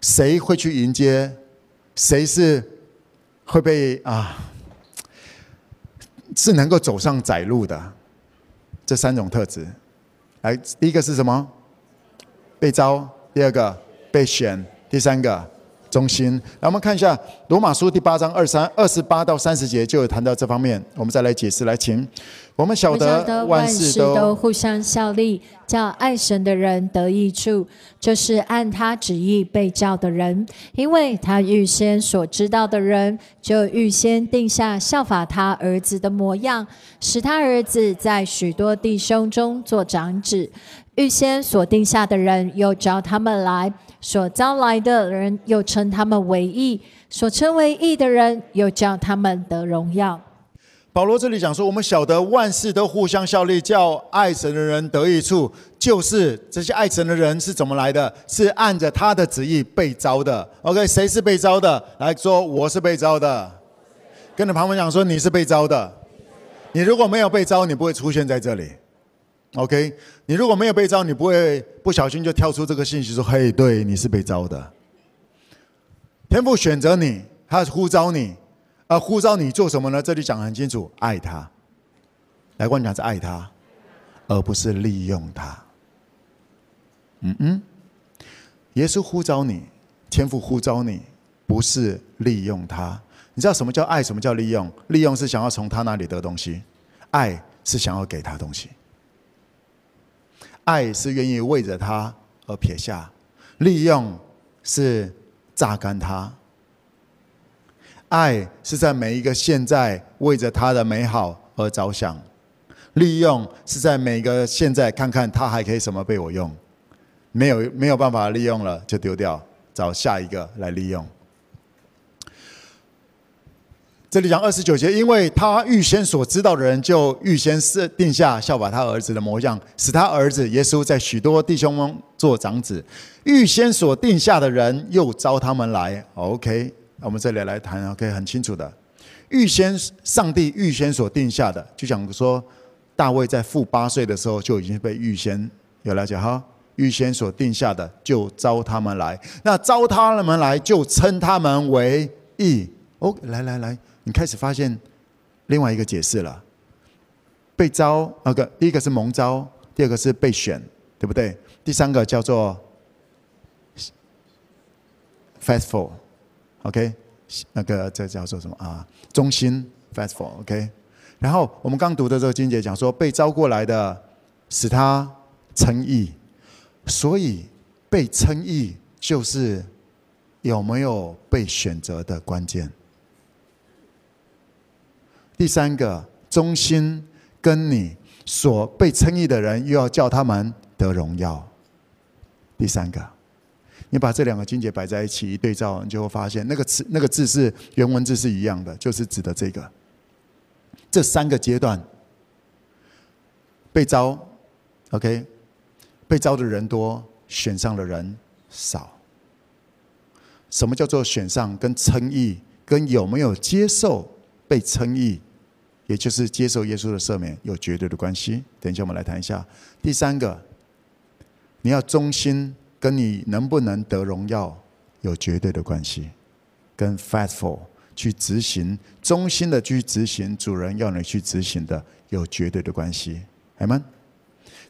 谁会去迎接？谁是会被啊？是能够走上窄路的？这三种特质。来，第一个是什么？被招。第二个被选。第三个忠心。来，我们看一下罗马书第八章二三二十八到三十节，就有谈到这方面。我们再来解释，来，请。我们晓得万事都互相效力，叫爱神的人得益处，就是按他旨意被召的人。因为他预先所知道的人，就预先定下效法他儿子的模样，使他儿子在许多弟兄中做长子。预先所定下的人，又召他们来；所招来的人，又称他们为义；所称为义的人，又叫他们得荣耀。保罗这里讲说，我们晓得万事都互相效力，叫爱神的人得益处。就是这些爱神的人是怎么来的？是按着他的旨意被招的。OK，谁是被招的？来说，我是被招的。跟着旁边讲说，你是被招的。你如果没有被招，你不会出现在这里。OK，你如果没有被招，你不会不小心就跳出这个信息说：“嘿，对，你是被招的。”天父选择你，他呼召你。而呼召你做什么呢？这里讲得很清楚，爱他。来，我讲是爱他，而不是利用他。嗯嗯，耶稣呼召你，天父呼召你，不是利用他。你知道什么叫爱？什么叫利用？利用是想要从他那里得东西，爱是想要给他东西。爱是愿意为着他而撇下，利用是榨干他。爱是在每一个现在为着他的美好而着想，利用是在每一个现在看看他还可以什么被我用，没有没有办法利用了就丢掉，找下一个来利用。这里讲二十九节，因为他预先所知道的人，就预先设定下效法他儿子的模样，使他儿子耶稣在许多弟兄中做长子。预先所定下的人，又召他们来。OK。我们这里来谈，OK，很清楚的。预先上帝预先所定下的，就讲说大卫在父八岁的时候就已经被预先有了解哈，预先所定下的，就召他们来。那召他们来，就称他们为义。哦，来来来，你开始发现另外一个解释了。被招，那个第一个是蒙招，第二个是被选，对不对？第三个叫做 faithful，OK，那个这叫做什么啊？忠心，faithful，OK。然后我们刚读的这个经节讲说，被招过来的使他称义，所以被称义就是有没有被选择的关键。第三个忠心。跟你所被称义的人，又要叫他们得荣耀。第三个，你把这两个经节摆在一起一对照，你就会发现那个词、那个字是原文字是一样的，就是指的这个。这三个阶段，被招，OK，被招的人多，选上的人少。什么叫做选上？跟称义，跟有没有接受被称义？也就是接受耶稣的赦免有绝对的关系。等一下我们来谈一下。第三个，你要忠心，跟你能不能得荣耀有绝对的关系，跟 faithful 去执行，忠心的去执行主人要你去执行的有绝对的关系。阿们，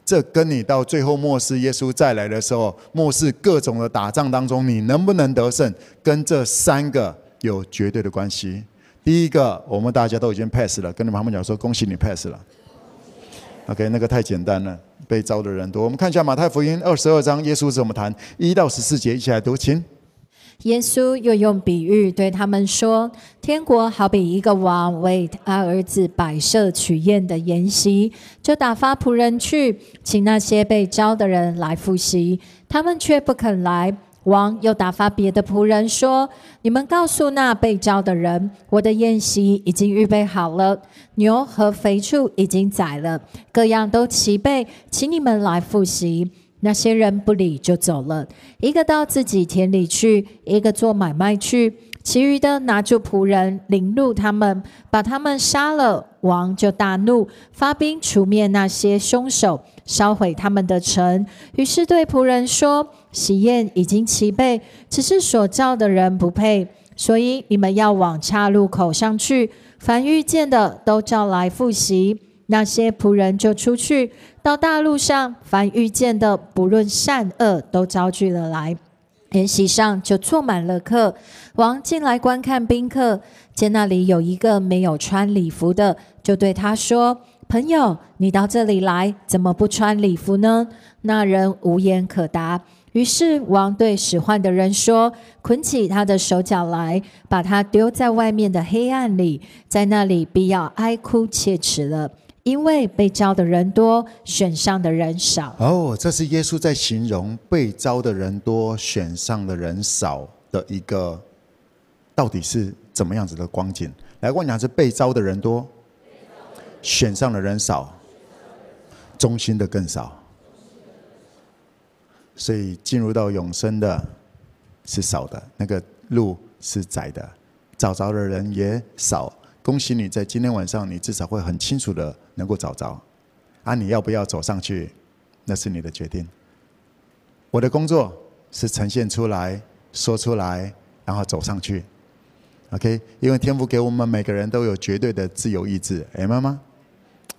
这跟你到最后末世耶稣再来的时候，末世各种的打仗当中，你能不能得胜，跟这三个有绝对的关系。第一个，我们大家都已经 pass 了，跟你们旁边讲说，恭喜你 pass 了。OK，那个太简单了，被招的人多。我们看一下马太福音二十二章，耶稣怎么谈？一到十四节，一起来读，请。耶稣又用比喻对他们说：“天国好比一个王为他儿子摆设取宴的筵席，就打发仆人去请那些被招的人来赴席，他们却不肯来。”王又打发别的仆人说：“你们告诉那被召的人，我的宴席已经预备好了，牛和肥畜已经宰了，各样都齐备，请你们来赴席。”那些人不理就走了，一个到自己田里去，一个做买卖去。其余的拿住仆人，凌辱他们，把他们杀了。王就大怒，发兵除灭那些凶手，烧毁他们的城。于是对仆人说：“喜宴已经齐备，只是所叫的人不配。所以你们要往岔路口上去，凡遇见的都叫来复习。”那些仆人就出去到大路上，凡遇见的，不论善恶，都招聚了来。筵席上就坐满了客，王进来观看宾客，见那里有一个没有穿礼服的，就对他说：“朋友，你到这里来，怎么不穿礼服呢？”那人无言可答。于是王对使唤的人说：“捆起他的手脚来，把他丢在外面的黑暗里，在那里必要哀哭切齿了。”因为被招的人多，选上的人少。哦，这是耶稣在形容被招的人多，选上的人少的一个，到底是怎么样子的光景？来，我讲是被招的人多，选上的人少，忠心的更少。所以进入到永生的是少的，那个路是窄的，找着的人也少。恭喜你在今天晚上，你至少会很清楚的能够找着。啊，你要不要走上去？那是你的决定。我的工作是呈现出来、说出来，然后走上去。OK，因为天父给我们每个人都有绝对的自由意志，明白吗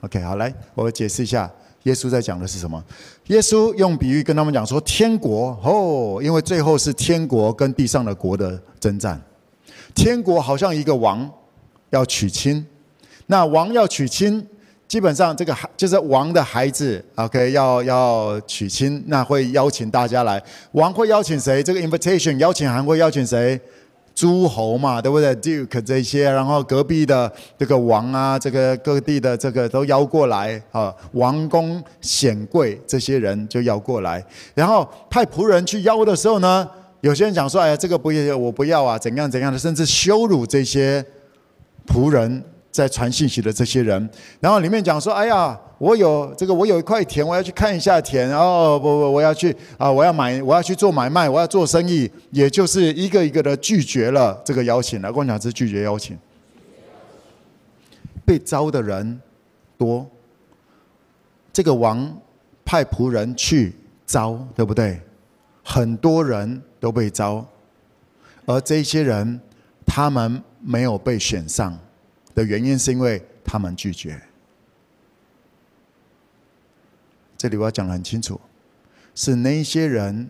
？OK，好，来，我解释一下，耶稣在讲的是什么？耶稣用比喻跟他们讲说，天国哦，因为最后是天国跟地上的国的征战。天国好像一个王。要娶亲，那王要娶亲，基本上这个孩就是王的孩子，OK，要要娶亲，那会邀请大家来。王会邀请谁？这个 invitation 邀请函会邀请谁？诸侯嘛，对不对？Duke 这些，然后隔壁的这个王啊，这个各地的这个都邀过来啊，王公显贵这些人就邀过来。然后派仆人去邀的时候呢，有些人讲说：“哎呀，这个不要，我不要啊，怎样怎样的，甚至羞辱这些。”仆人在传信息的这些人，然后里面讲说：“哎呀，我有这个，我有一块田，我要去看一下田。哦，不不，我要去啊，我要买，我要去做买卖，我要做生意。也就是一个一个的拒绝了这个邀请。了，跟我讲是拒绝邀请。被招的人多，这个王派仆人去招，对不对？很多人都被招，而这些人他们没有被选上的原因，是因为他们拒绝。这里我要讲得很清楚，是那些人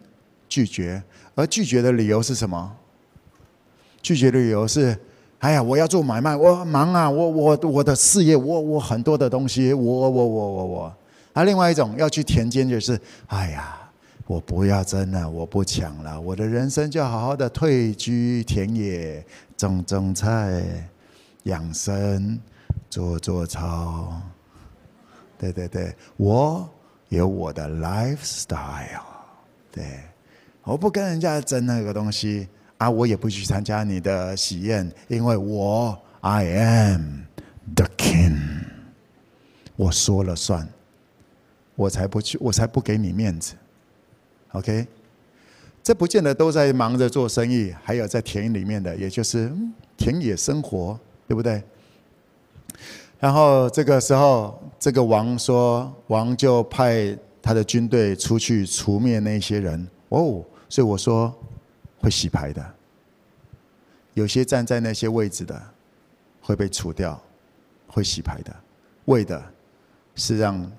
拒绝，而拒绝的理由是什么？拒绝的理由是：哎呀，我要做买卖，我忙啊，我我我的事业，我我很多的东西，我我我我我。啊，另外一种要去田间，就是哎呀，我不要争了，我不抢了，我的人生就好好的退居田野，种种菜，养生，做做操。对对对，我。有我的 lifestyle，对，我不跟人家争那个东西啊，我也不去参加你的喜宴，因为我 I am the king，我说了算，我才不去，我才不给你面子，OK？这不见得都在忙着做生意，还有在田里面的，也就是田野生活，对不对？然后这个时候，这个王说，王就派他的军队出去除灭那些人。哦，所以我说会洗牌的，有些站在那些位置的会被除掉，会洗牌的，为的是让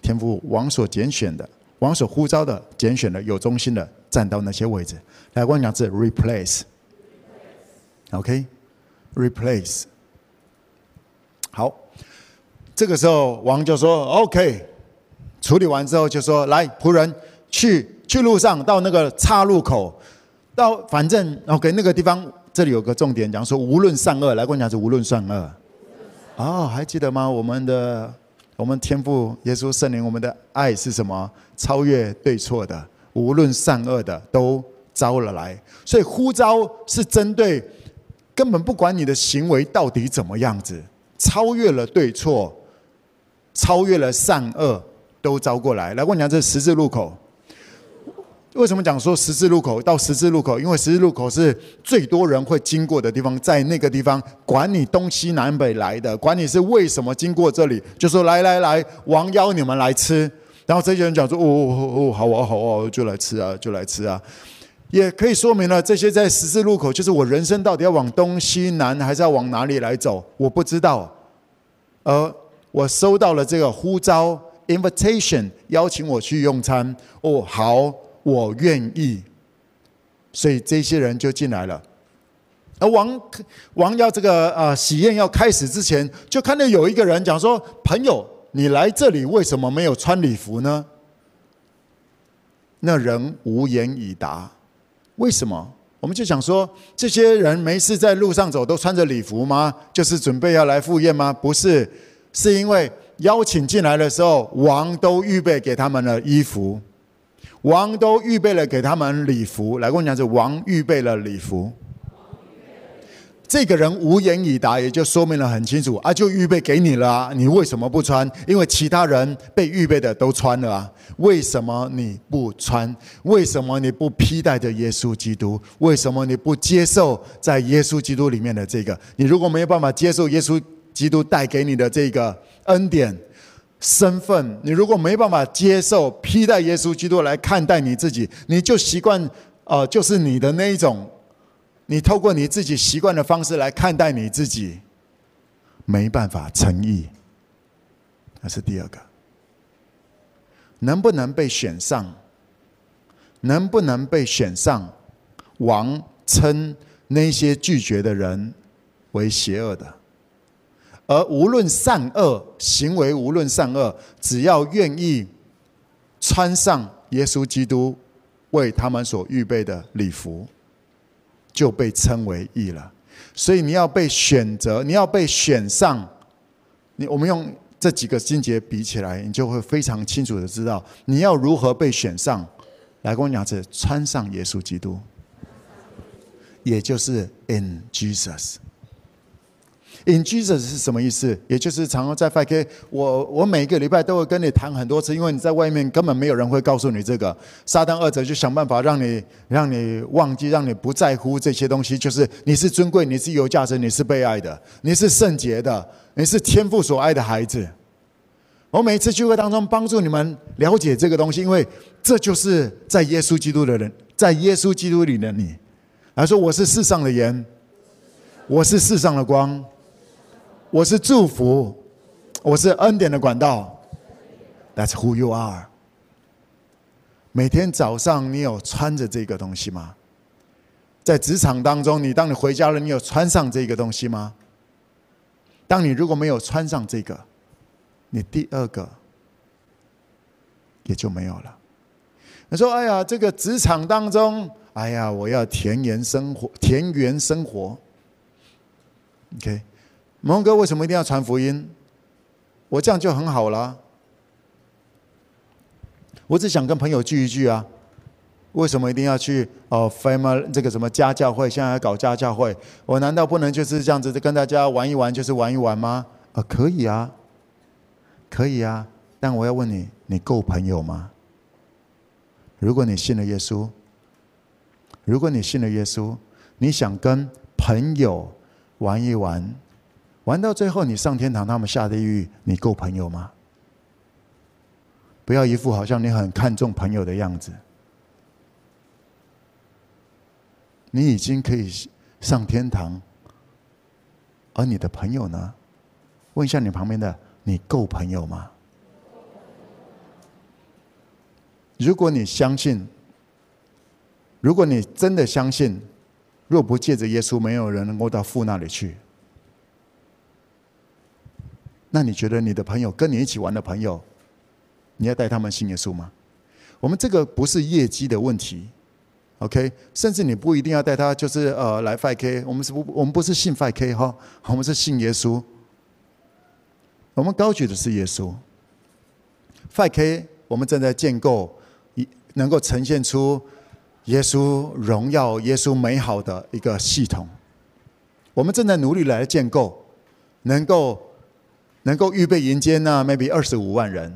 天父王所拣选的、王所呼召的、拣选的有忠心的站到那些位置。来，我讲是 replace，。好，这个时候王就说：“OK，处理完之后就说，来仆人去去路上到那个岔路口，到反正 OK 那个地方，这里有个重点讲说，无论善恶，来跟我讲是无论善恶。哦，还记得吗？我们的我们天父耶稣圣灵，我们的爱是什么？超越对错的，无论善恶的都招了来。所以呼召是针对根本不管你的行为到底怎么样子。”超越了对错，超越了善恶，都招过来。来，我讲这十字路口，为什么讲说十字路口？到十字路口，因为十字路口是最多人会经过的地方，在那个地方，管你东西南北来的，管你是为什么经过这里，就说来来来，王邀你们来吃。然后这些人讲说，哦哦哦，好啊好啊，就来吃啊，就来吃啊。也可以说明了，这些在十字路口，就是我人生到底要往东西南，还是要往哪里来走？我不知道。而我收到了这个呼召 （invitation），邀请我去用餐。哦，好，我愿意。所以这些人就进来了。而王王要这个呃喜宴要开始之前，就看到有一个人讲说：“朋友，你来这里为什么没有穿礼服呢？”那人无言以答。为什么？我们就想说，这些人没事在路上走，都穿着礼服吗？就是准备要来赴宴吗？不是，是因为邀请进来的时候，王都预备给他们了衣服，王都预备了给他们礼服。来跟我讲，是王预备了礼服。这个人无言以答，也就说明了很清楚啊，就预备给你了啊，你为什么不穿？因为其他人被预备的都穿了啊，为什么你不穿？为什么你不披戴着耶稣基督？为什么你不接受在耶稣基督里面的这个？你如果没有办法接受耶稣基督带给你的这个恩典、身份，你如果没办法接受披戴耶稣基督来看待你自己，你就习惯呃，就是你的那一种。你透过你自己习惯的方式来看待你自己，没办法诚意。那是第二个，能不能被选上？能不能被选上？王称那些拒绝的人为邪恶的，而无论善恶行为，无论善恶，只要愿意穿上耶稣基督为他们所预备的礼服。就被称为义了，所以你要被选择，你要被选上。你我们用这几个经节比起来，你就会非常清楚的知道你要如何被选上。来跟我讲，是穿上耶稣基督，也就是 in Jesus。In Jesus 是什么意思？也就是常常在 FK，我我每个礼拜都会跟你谈很多次，因为你在外面根本没有人会告诉你这个。撒旦二者就想办法让你让你忘记，让你不在乎这些东西。就是你是尊贵，你是有价值，你是被爱的，你是圣洁的，你是天父所爱的孩子。我每一次聚会当中帮助你们了解这个东西，因为这就是在耶稣基督的人，在耶稣基督里的你。来说，我是世上的盐，我是世上的光，我是祝福，我是恩典的管道。That's who you are。每天早上你有穿着这个东西吗？在职场当中，你当你回家了，你有穿上这个东西吗？当你如果没有穿上这个，你第二个也就没有了。你说：“哎呀，这个职场当中，哎呀，我要田园生活，田园生活。” OK，蒙哥为什么一定要传福音？我这样就很好了。我只想跟朋友聚一聚啊。为什么一定要去哦？family 这个什么家教会，现在还搞家教会，我难道不能就是这样子跟大家玩一玩，就是玩一玩吗？啊，可以啊。可以啊，但我要问你：你够朋友吗？如果你信了耶稣，如果你信了耶稣，你想跟朋友玩一玩，玩到最后你上天堂，他们下地狱，你够朋友吗？不要一副好像你很看重朋友的样子。你已经可以上天堂，而你的朋友呢？问一下你旁边的。你够朋友吗？如果你相信，如果你真的相信，若不借着耶稣，没有人能够到父那里去，那你觉得你的朋友跟你一起玩的朋友，你要带他们信耶稣吗？我们这个不是业绩的问题，OK？甚至你不一定要带他，就是呃来 5K，我们是不，我们不是信 5K 哈，我们是信耶稣。我们高举的是耶稣。5K，我们正在建构，一能够呈现出耶稣荣耀、耶稣美好的一个系统。我们正在努力来建构，能够能够预备迎接那 maybe 二十五万人，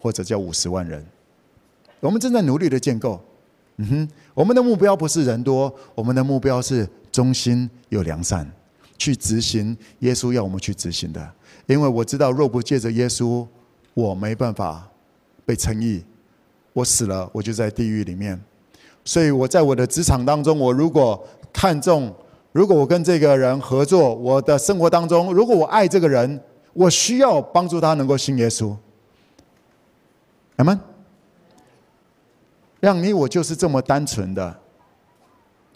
或者叫五十万人。我们正在努力的建构。嗯哼，我们的目标不是人多，我们的目标是忠心又良善，去执行耶稣要我们去执行的。因为我知道，若不借着耶稣，我没办法被称义。我死了，我就在地狱里面。所以我在我的职场当中，我如果看重，如果我跟这个人合作，我的生活当中，如果我爱这个人，我需要帮助他能够信耶稣。阿门。让你我就是这么单纯的，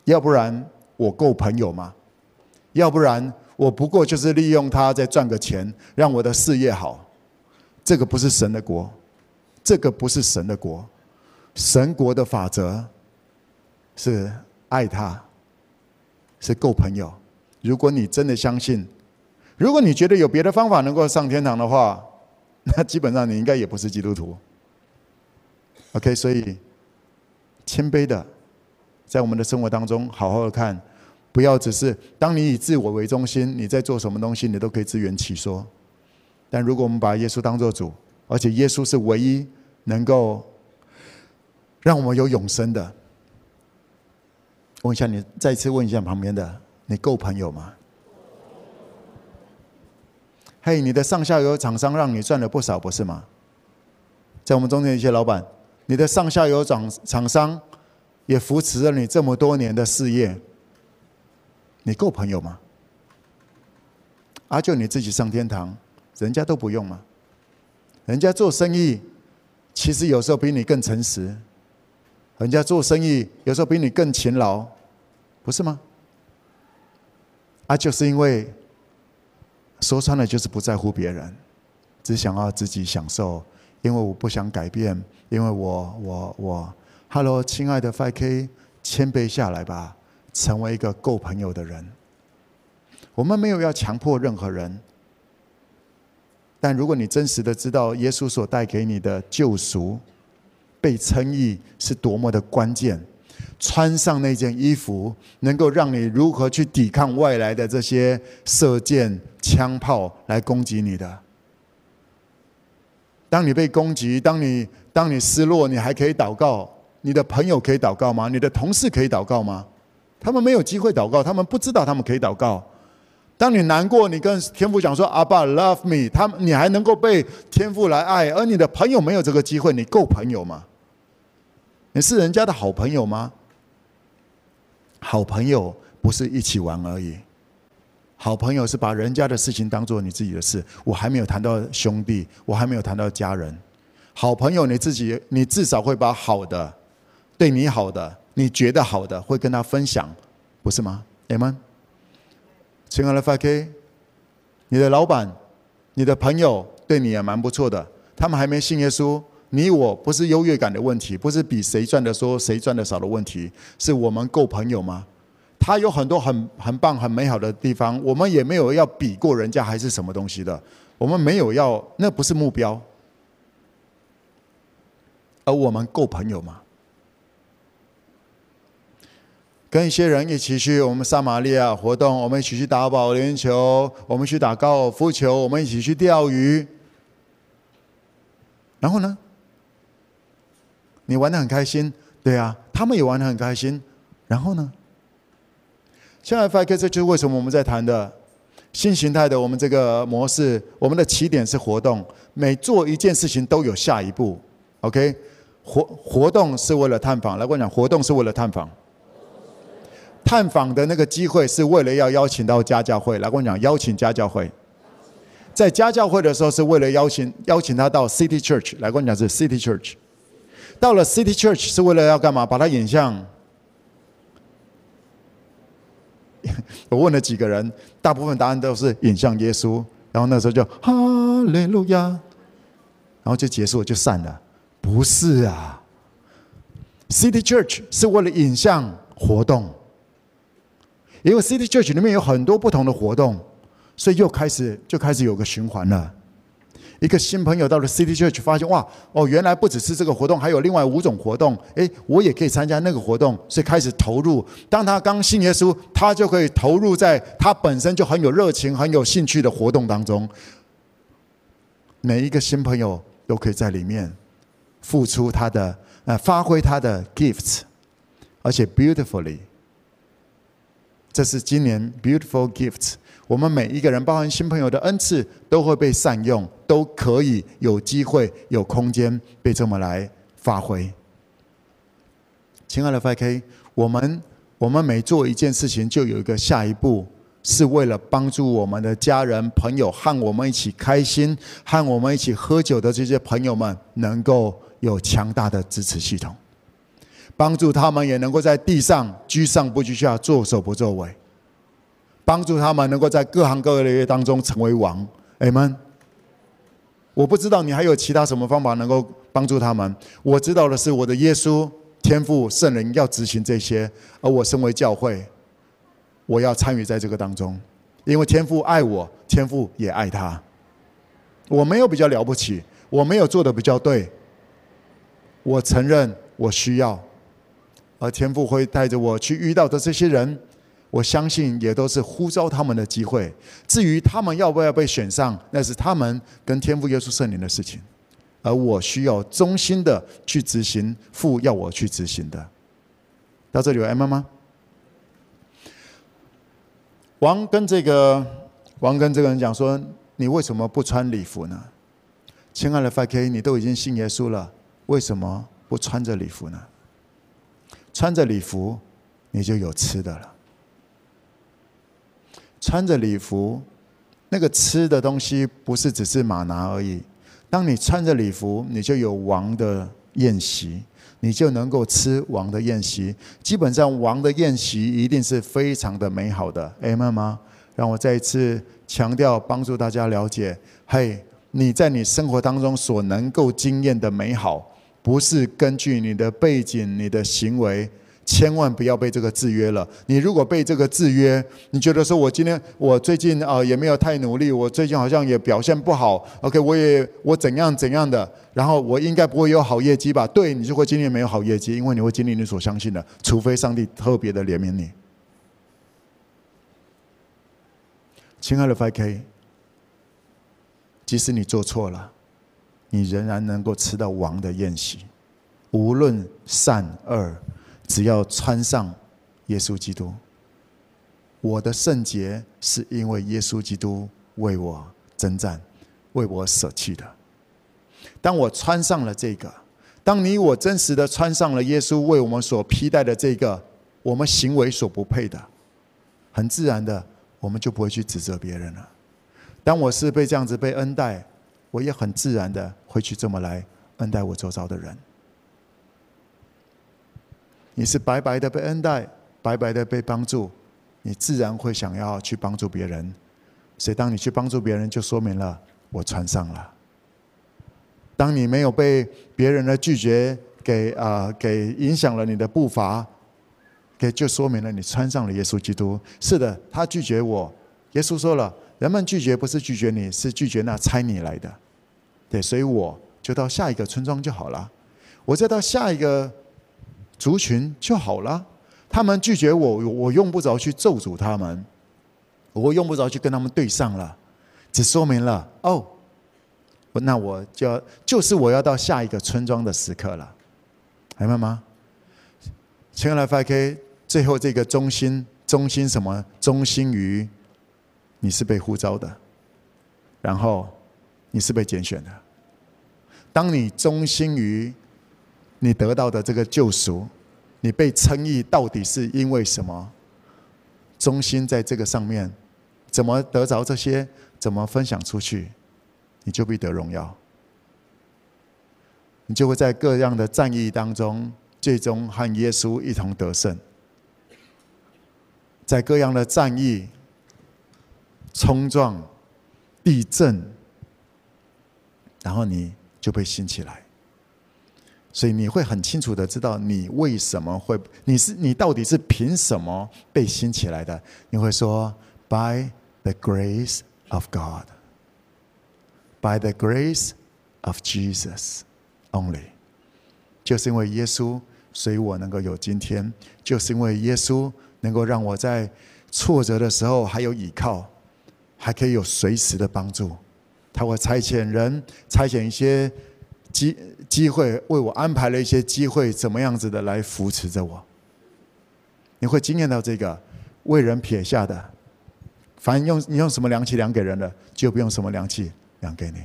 要不然我够朋友吗？要不然？我不过就是利用他再赚个钱，让我的事业好。这个不是神的国，这个不是神的国。神国的法则是爱他，是够朋友。如果你真的相信，如果你觉得有别的方法能够上天堂的话，(laughs) 那基本上你应该也不是基督徒。OK，所以谦卑的在我们的生活当中好好的看。不要只是当你以自我为中心，你在做什么东西，你都可以自圆其说。但如果我们把耶稣当做主，而且耶稣是唯一能够让我们有永生的，问一下你，再次问一下旁边的，你够朋友吗？嘿，你的上下游厂商让你赚了不少，不是吗？在我们中间一些老板，你的上下游厂厂商也扶持了你这么多年的事业。你够朋友吗？啊，就你自己上天堂，人家都不用吗？人家做生意，其实有时候比你更诚实，人家做生意有时候比你更勤劳，不是吗？啊，就是因为说穿了就是不在乎别人，只想要自己享受，因为我不想改变，因为我我我，Hello，亲爱的 5K，谦卑下来吧。成为一个够朋友的人。我们没有要强迫任何人，但如果你真实的知道耶稣所带给你的救赎、被称义是多么的关键，穿上那件衣服，能够让你如何去抵抗外来的这些射箭、枪炮来攻击你的。当你被攻击，当你当你失落，你还可以祷告。你的朋友可以祷告吗？你的同事可以祷告吗？他们没有机会祷告，他们不知道他们可以祷告。当你难过，你跟天父讲说：“阿爸，love me。”他们，你还能够被天父来爱，而你的朋友没有这个机会，你够朋友吗？你是人家的好朋友吗？好朋友不是一起玩而已，好朋友是把人家的事情当做你自己的事。我还没有谈到兄弟，我还没有谈到家人。好朋友，你自己，你至少会把好的，对你好的，你觉得好的，会跟他分享，不是吗？Amen。亲爱的 FK，你的老板、你的朋友对你也蛮不错的。他们还没信耶稣，你我不是优越感的问题，不是比谁赚的多、谁赚的少的问题，是我们够朋友吗？他有很多很很棒、很美好的地方，我们也没有要比过人家还是什么东西的。我们没有要，那不是目标。而我们够朋友吗？跟一些人一起去我们撒玛利亚活动，我们一起去打保龄球，我们去打高尔夫球，我们一起去钓鱼。然后呢？你玩得很开心，对啊，他们也玩得很开心。然后呢？现在 FK 这就是为什么我们在谈的新形态的我们这个模式。我们的起点是活动，每做一件事情都有下一步。OK，活活动是为了探访。来跟，我讲，活动是为了探访。探访的那个机会是为了要邀请到家教会，来跟我讲，邀请家教会，在家教会的时候是为了邀请邀请他到 City Church，来跟我讲是 City Church，到了 City Church 是为了要干嘛？把它引向。(laughs) 我问了几个人，大部分答案都是引向耶稣，然后那时候就哈利路亚，然后就结束就散了。不是啊，City Church 是为了引向活动。因为 City Church 里面有很多不同的活动，所以又开始就开始有个循环了。一个新朋友到了 City Church，发现哇哦，原来不只是这个活动，还有另外五种活动。诶，我也可以参加那个活动，所以开始投入。当他刚信耶稣，他就可以投入在他本身就很有热情、很有兴趣的活动当中。每一个新朋友都可以在里面付出他的呃，发挥他的 gifts，而且 beautifully。这是今年 beautiful gifts。我们每一个人，包含新朋友的恩赐，都会被善用，都可以有机会、有空间被这么来发挥。亲爱的 FK，我们我们每做一件事情，就有一个下一步，是为了帮助我们的家人、朋友和我们一起开心，和我们一起喝酒的这些朋友们，能够有强大的支持系统。帮助他们也能够在地上居上不居下，作首不作尾。帮助他们能够在各行各业当中成为王。阿门。我不知道你还有其他什么方法能够帮助他们。我知道的是，我的耶稣、天父、圣灵要执行这些，而我身为教会，我要参与在这个当中，因为天父爱我，天父也爱他。我没有比较了不起，我没有做的比较对，我承认我需要。而天父会带着我去遇到的这些人，我相信也都是呼召他们的机会。至于他们要不要被选上，那是他们跟天父耶稣圣灵的事情，而我需要忠心的去执行父要我去执行的。到这里有 M 吗？王跟这个王跟这个人讲说：“你为什么不穿礼服呢？”亲爱的 FK，你都已经信耶稣了，为什么不穿着礼服呢？穿着礼服，你就有吃的了。穿着礼服，那个吃的东西不是只是马拿而已。当你穿着礼服，你就有王的宴席，你就能够吃王的宴席。基本上，王的宴席一定是非常的美好的。阿们吗？让我再一次强调，帮助大家了解：嘿，你在你生活当中所能够经验的美好。不是根据你的背景、你的行为，千万不要被这个制约了。你如果被这个制约，你觉得说我今天我最近啊也没有太努力，我最近好像也表现不好。OK，我也我怎样怎样的，然后我应该不会有好业绩吧？对，你就会今年没有好业绩，因为你会经历你所相信的，除非上帝特别的怜悯你。亲爱的 FK，即使你做错了。你仍然能够吃到王的宴席，无论善恶，只要穿上耶稣基督，我的圣洁是因为耶稣基督为我征战，为我舍弃的。当我穿上了这个，当你我真实的穿上了耶稣为我们所披戴的这个，我们行为所不配的，很自然的，我们就不会去指责别人了。当我是被这样子被恩待，我也很自然的会去这么来恩待我周遭的人。你是白白的被恩待，白白的被帮助，你自然会想要去帮助别人。所以，当你去帮助别人，就说明了我穿上了。当你没有被别人的拒绝给啊、给影响了你的步伐，给就说明了你穿上了耶稣基督。是的，他拒绝我，耶稣说了。人们拒绝不是拒绝你，是拒绝那差你来的。对，所以我就到下一个村庄就好了，我再到下一个族群就好了。他们拒绝我，我用不着去咒诅他们，我用不着去跟他们对上了，只说明了哦，那我就要就是我要到下一个村庄的时刻了，明白吗？亲爱的 FK，最后这个中心，中心什么？中心于。你是被呼召的，然后你是被拣选的。当你忠心于你得到的这个救赎，你被称义到底是因为什么？忠心在这个上面，怎么得着这些？怎么分享出去？你就必得荣耀，你就会在各样的战役当中，最终和耶稣一同得胜。在各样的战役。冲撞、地震，然后你就被兴起来，所以你会很清楚的知道你为什么会，你是你到底是凭什么被兴起来的？你会说：“By the grace of God, by the grace of Jesus only。”就是因为耶稣，所以我能够有今天；就是因为耶稣能够让我在挫折的时候还有依靠。还可以有随时的帮助，他会差遣人，差遣一些机机会，为我安排了一些机会，怎么样子的来扶持着我？你会经验到这个为人撇下的，反正用你用什么量器量给人的，就不用什么量器量给你。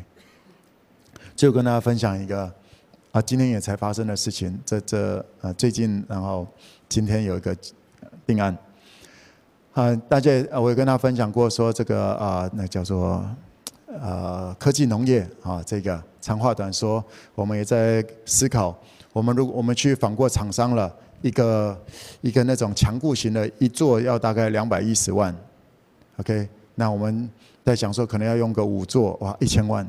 就跟大家分享一个啊，今天也才发生的事情，这这啊最近，然后今天有一个病案。啊，大家，我也跟他分享过，说这个啊，那叫做呃科技农业啊，这个长话短说，我们也在思考，我们如果我们去访过厂商了，一个一个那种强固型的，一座要大概两百一十万，OK，那我们在想说，可能要用个五座，哇，一千万，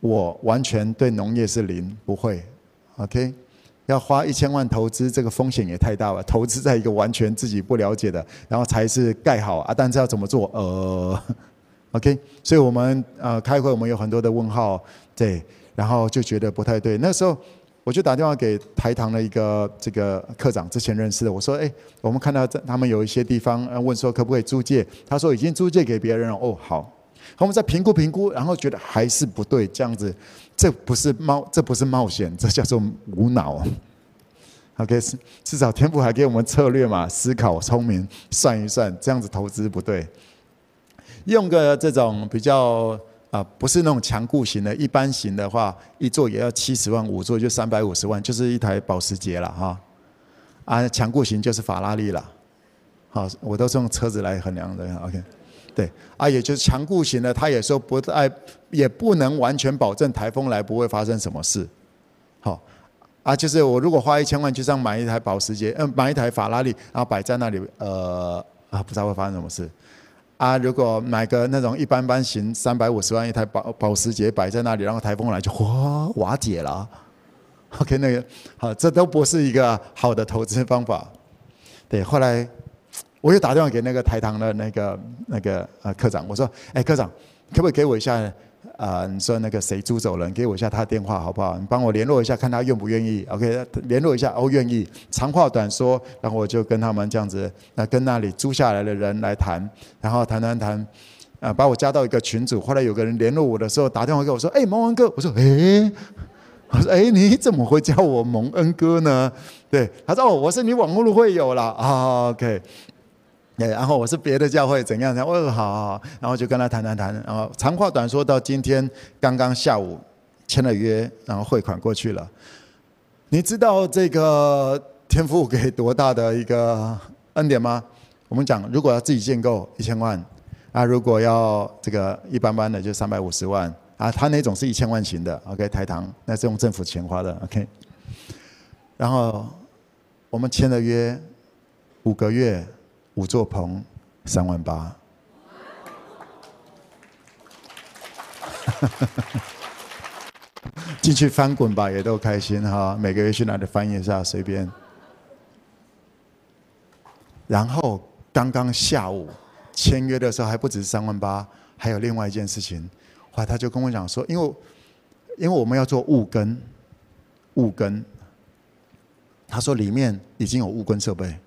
我完全对农业是零，不会，OK。要花一千万投资，这个风险也太大了。投资在一个完全自己不了解的，然后才是盖好啊，但是要怎么做？呃，OK，所以我们呃开会，我们有很多的问号，对，然后就觉得不太对。那时候我就打电话给台糖的一个这个课长，之前认识的，我说：哎，我们看到这他们有一些地方问说可不可以租借？他说已经租借给别人了。哦，好，我们再评估评估，然后觉得还是不对，这样子。这不是冒，这不是冒险，这叫做无脑。OK，至少天父还给我们策略嘛，思考聪明，算一算，这样子投资不对。用个这种比较啊，不是那种强固型的，一般型的话，一座也要七十万，五座就三百五十万，就是一台保时捷了哈。啊，强固型就是法拉利了。好，我都是用车子来衡量的。OK。对啊，也就是强固型的，他也说不爱，也不能完全保证台风来不会发生什么事。好啊，就是我如果花一千万就这样买一台保时捷，嗯，买一台法拉利，然后摆在那里，呃啊，不知道会发生什么事。啊，如果买个那种一般般型，三百五十万一台保保时捷摆在那里，然后台风来就哗瓦解了。(laughs) OK，那个好，这都不是一个好的投资方法。对，后来。我又打电话给那个台糖的那个那个呃科长，我说：“哎，科长，可不可以给我一下啊、你说那个谁租走了，你给我一下他的电话好不好？你帮我联络一下，看他愿不愿意。OK，联络一下，哦，愿意。长话短说，然后我就跟他们这样子，那跟那里租下来的人来谈，然后谈谈谈，啊，把我加到一个群组。后来有个人联络我的时候，打电话给我说：‘哎，蒙恩哥。’我说：‘哎，我说哎，你怎么会叫我蒙恩哥呢？’对，他说：‘哦，我是你网络的会友了啊。’OK。”对，然后我是别的教会怎样怎样，哦，好好好，然后就跟他谈谈谈，然后长话短说，到今天刚刚下午签了约，然后汇款过去了。你知道这个天父给多大的一个恩典吗？我们讲，如果要自己建构一千万，啊，如果要这个一般般的就三百五十万，啊，他那种是一千万型的，OK，台糖那是用政府钱花的，OK。然后我们签了约五个月。五座棚，三万八。(laughs) 进去翻滚吧，也都开心哈。每个月去哪里翻一下，随便。然后刚刚下午签约的时候，还不止三万八，还有另外一件事情。后来他就跟我讲说，因为因为我们要做物根，物根。他说里面已经有物根设备。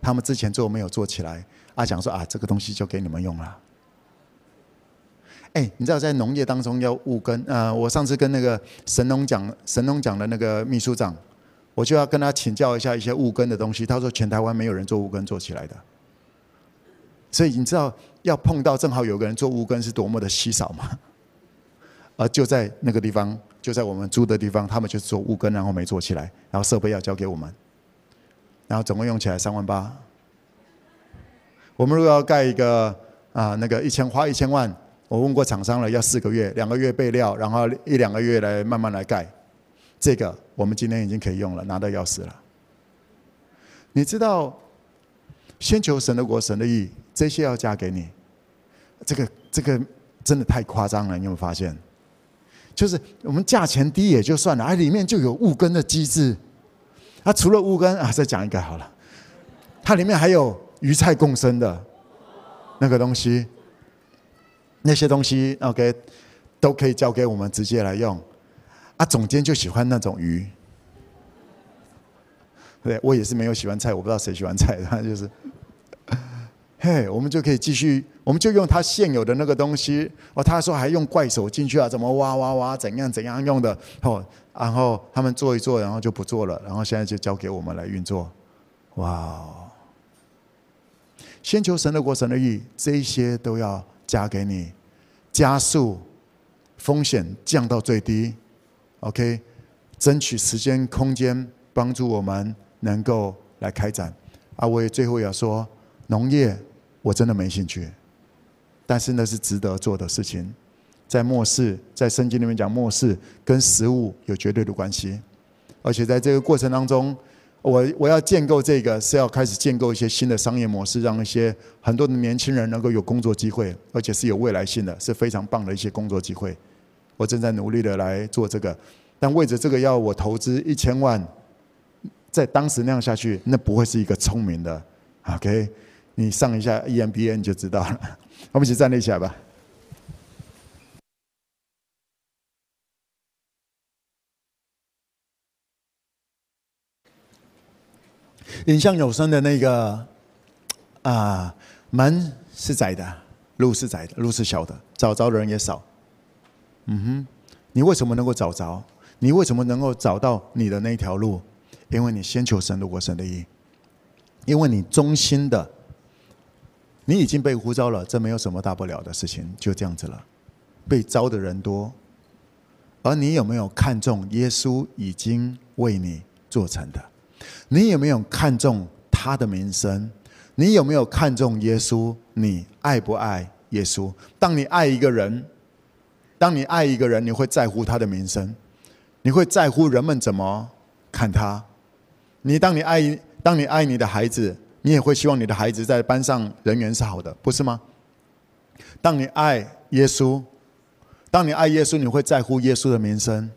他们之前做没有做起来，阿强说啊，这个东西就给你们用了。哎，你知道在农业当中要雾根，呃，我上次跟那个神农讲神农讲的那个秘书长，我就要跟他请教一下一些雾根的东西。他说全台湾没有人做雾根做起来的，所以你知道要碰到正好有个人做雾根是多么的稀少吗？而 (laughs) 就在那个地方，就在我们租的地方，他们就做雾根，然后没做起来，然后设备要交给我们。然后总共用起来三万八。我们如果要盖一个啊，那个一千花一千万，我问过厂商了，要四个月，两个月备料，然后一两个月来慢慢来盖。这个我们今天已经可以用了，拿到钥匙了。你知道，先求神的国、神的义，这些要嫁给你。这个这个真的太夸张了，你有没有发现？就是我们价钱低也就算了，而里面就有物根的机制。它除了乌根啊，再讲一个好了。它里面还有鱼菜共生的那个东西，那些东西 OK 都可以交给我们直接来用。啊，总监就喜欢那种鱼。对，我也是没有喜欢菜，我不知道谁喜欢菜，他就是，嘿，我们就可以继续，我们就用他现有的那个东西。哦，他说还用怪手进去啊？怎么挖挖挖？怎样怎样用的？哦。然后他们做一做，然后就不做了，然后现在就交给我们来运作。哇哦！先求神的国、神的义，这些都要加给你，加速风险降到最低。OK，争取时间、空间，帮助我们能够来开展。啊，我也最后要说，农业我真的没兴趣，但是那是值得做的事情。在末世，在圣经里面讲末世跟食物有绝对的关系，而且在这个过程当中，我我要建构这个是要开始建构一些新的商业模式，让一些很多的年轻人能够有工作机会，而且是有未来性的，是非常棒的一些工作机会。我正在努力的来做这个，但为着这个要我投资一千万，在当时那样下去，那不会是一个聪明的。OK，你上一下 EMBA 你就知道了。(laughs) 我们一起站立起来吧。影像有声的那个啊，门是窄的，路是窄的，路是小的，找着的人也少。嗯哼，你为什么能够找着？你为什么能够找到你的那条路？因为你先求神的国、神的意，因为你忠心的，你已经被呼召了，这没有什么大不了的事情，就这样子了。被召的人多，而你有没有看重耶稣已经为你做成的？你有没有看重他的名声？你有没有看重耶稣？你爱不爱耶稣？当你爱一个人，当你爱一个人，你会在乎他的名声，你会在乎人们怎么看他。你当你爱，当你爱你的孩子，你也会希望你的孩子在班上人缘是好的，不是吗？当你爱耶稣，当你爱耶稣，你会在乎耶稣的名声。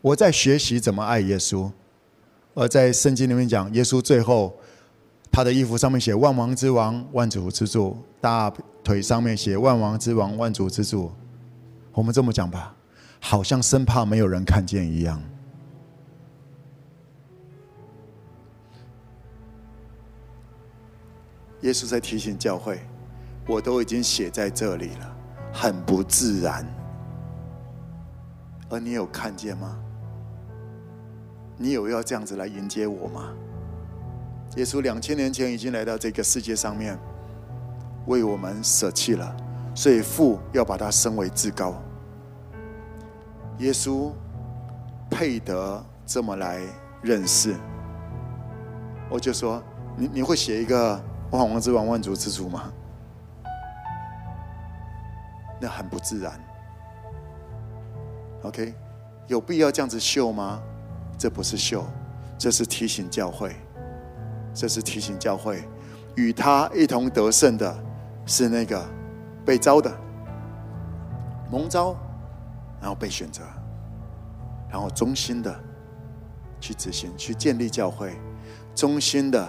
我在学习怎么爱耶稣。而在圣经里面讲，耶稣最后他的衣服上面写“万王之王，万主之主”，大腿上面写“万王之王，万主之主”。我们这么讲吧，好像生怕没有人看见一样。耶稣在提醒教会：“我都已经写在这里了，很不自然。”而你有看见吗？你有要这样子来迎接我吗？耶稣两千年前已经来到这个世界上面，为我们舍弃了，所以父要把他升为至高。耶稣配得这么来认识。我就说，你你会写一个万王之王、万主之主吗？那很不自然。OK，有必要这样子秀吗？这不是秀，这是提醒教会。这是提醒教会，与他一同得胜的，是那个被招的、蒙召，然后被选择，然后忠心的去执行、去建立教会，忠心的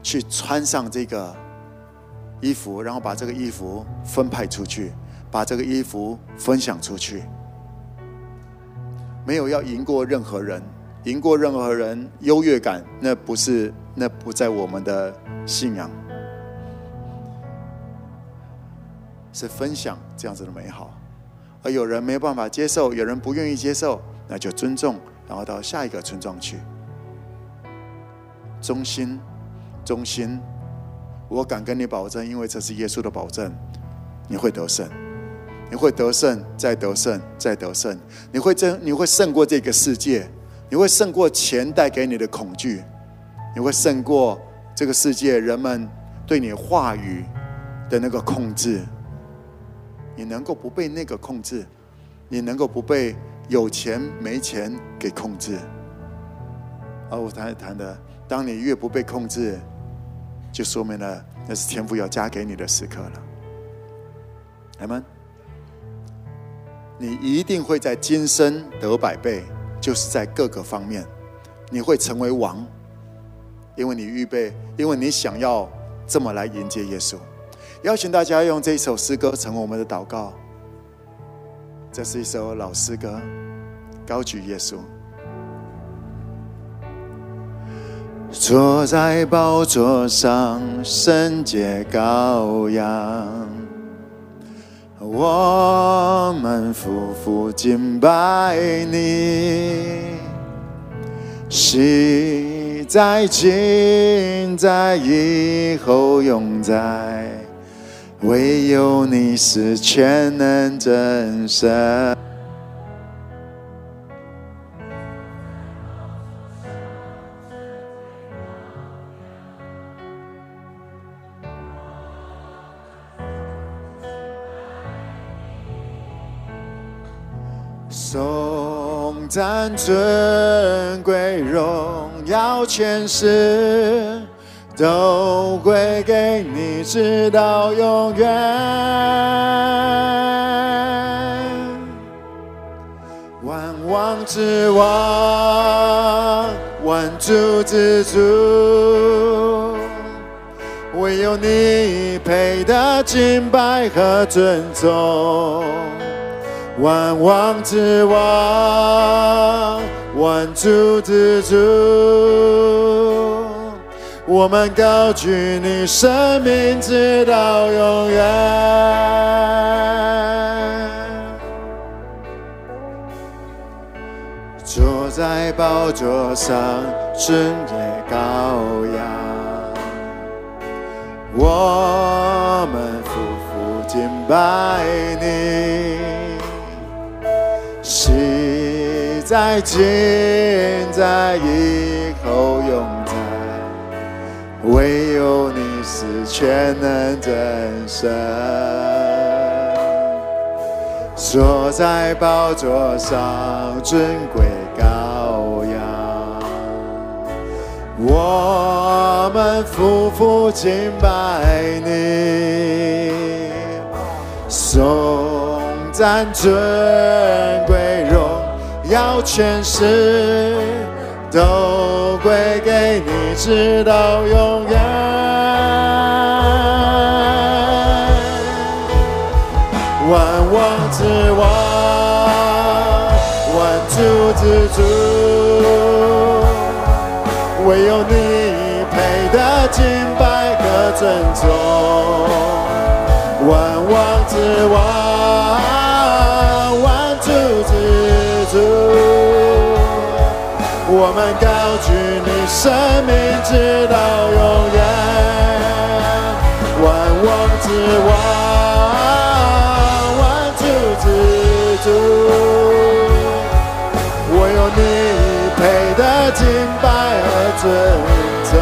去穿上这个衣服，然后把这个衣服分派出去，把这个衣服分享出去，没有要赢过任何人。赢过任何人，优越感，那不是，那不在我们的信仰，是分享这样子的美好。而有人没有办法接受，有人不愿意接受，那就尊重，然后到下一个村庄去。忠心，忠心，我敢跟你保证，因为这是耶稣的保证，你会得胜，你会得胜，再得胜，再得胜，你会争，你会胜过这个世界。你会胜过钱带给你的恐惧，你会胜过这个世界人们对你话语的那个控制。你能够不被那个控制，你能够不被有钱没钱给控制。而我谈谈的，当你越不被控制，就说明了那是天赋要加给你的时刻了。阿们，你一定会在今生得百倍。就是在各个方面，你会成为王，因为你预备，因为你想要这么来迎接耶稣。邀请大家用这一首诗歌成为我们的祷告。这是一首老诗歌，高举耶稣。坐在宝座上，圣洁羔羊。我们夫妇敬拜你，昔在、今在、以后永在，唯有你是全能真神。赞尊贵荣耀前世，都会给你，直到永远。万王之王，万主之主，唯有你配得敬拜和尊重。万王之王，万主之主，我们高举你生命直到永远。坐在宝座上，圣洁羔羊，我们夫妇敬拜你。昔在、今在、以后永在，唯有你是全能真神。坐在宝座上，尊贵羔羊，我们夫妇敬拜你。颂赞尊贵要全世，都归给你，直到永远。万王之王，万主之主，唯有你配得敬拜和尊重。万王之王。我们高举你。生命直到永远，万王之王，万主之主，我有你配的敬拜和尊重，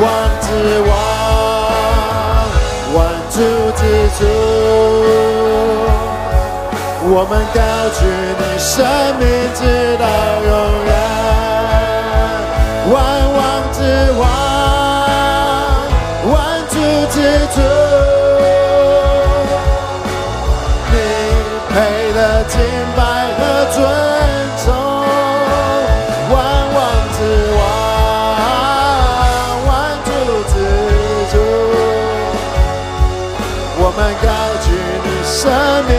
王之王，万主之主。我们高举你生命直到永远，万王之王，万主之主，你配的敬拜和尊崇，万王之王，万主之主，我们高举你生命。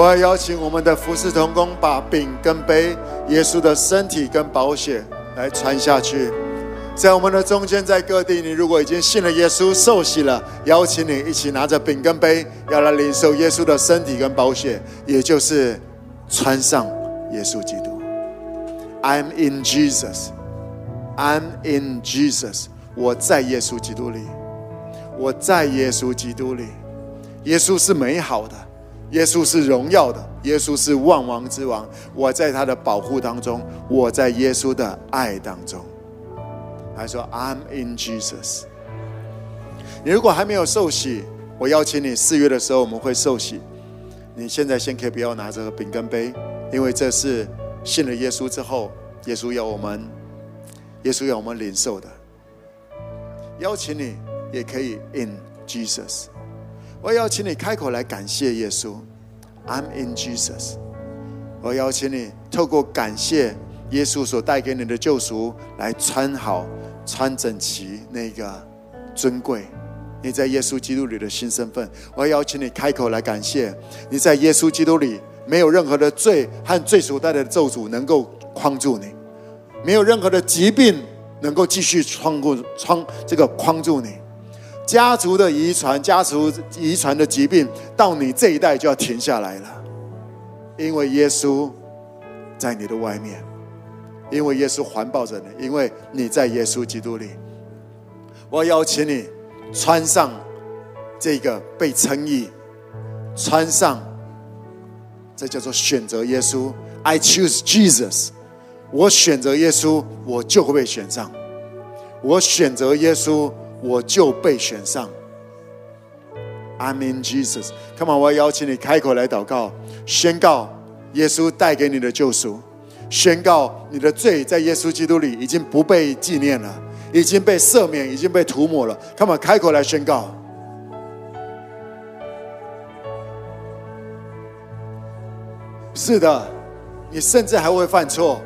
我要邀请我们的服侍同工把饼跟杯、耶稣的身体跟宝血来传下去，在我们的中间，在各地，你如果已经信了耶稣、受洗了，邀请你一起拿着饼跟杯，要来领受耶稣的身体跟宝血，也就是穿上耶稣基督。I'm in Jesus, I'm in Jesus。我在耶稣基督里，我在耶稣基督里。耶稣是美好的。耶稣是荣耀的，耶稣是万王之王。我在他的保护当中，我在耶稣的爱当中。他说：“I'm in Jesus。”你如果还没有受洗，我邀请你四月的时候我们会受洗。你现在先可以不要拿这个饼跟杯，因为这是信了耶稣之后，耶稣要我们，耶稣要我们领受的。邀请你也可以 in Jesus。我邀请你开口来感谢耶稣，I'm in Jesus。我邀请你透过感谢耶稣所带给你的救赎，来穿好、穿整齐那个尊贵你在耶稣基督里的新身份。我邀请你开口来感谢你在耶稣基督里没有任何的罪和罪所带来的咒诅能够框住你，没有任何的疾病能够继续穿过穿这个框住你。家族的遗传，家族遗传的疾病，到你这一代就要停下来了，因为耶稣在你的外面，因为耶稣环抱着你，因为你在耶稣基督里。我邀请你穿上这个被称义，穿上这叫做选择耶稣。I choose Jesus，我选择耶稣，我就会被选上。我选择耶稣。我就被选上。I'm in Jesus。Come on，我要邀请你开口来祷告，宣告耶稣带给你的救赎，宣告你的罪在耶稣基督里已经不被纪念了，已经被赦免，已经被涂抹了。Come on，开口来宣告。是的，你甚至还会犯错，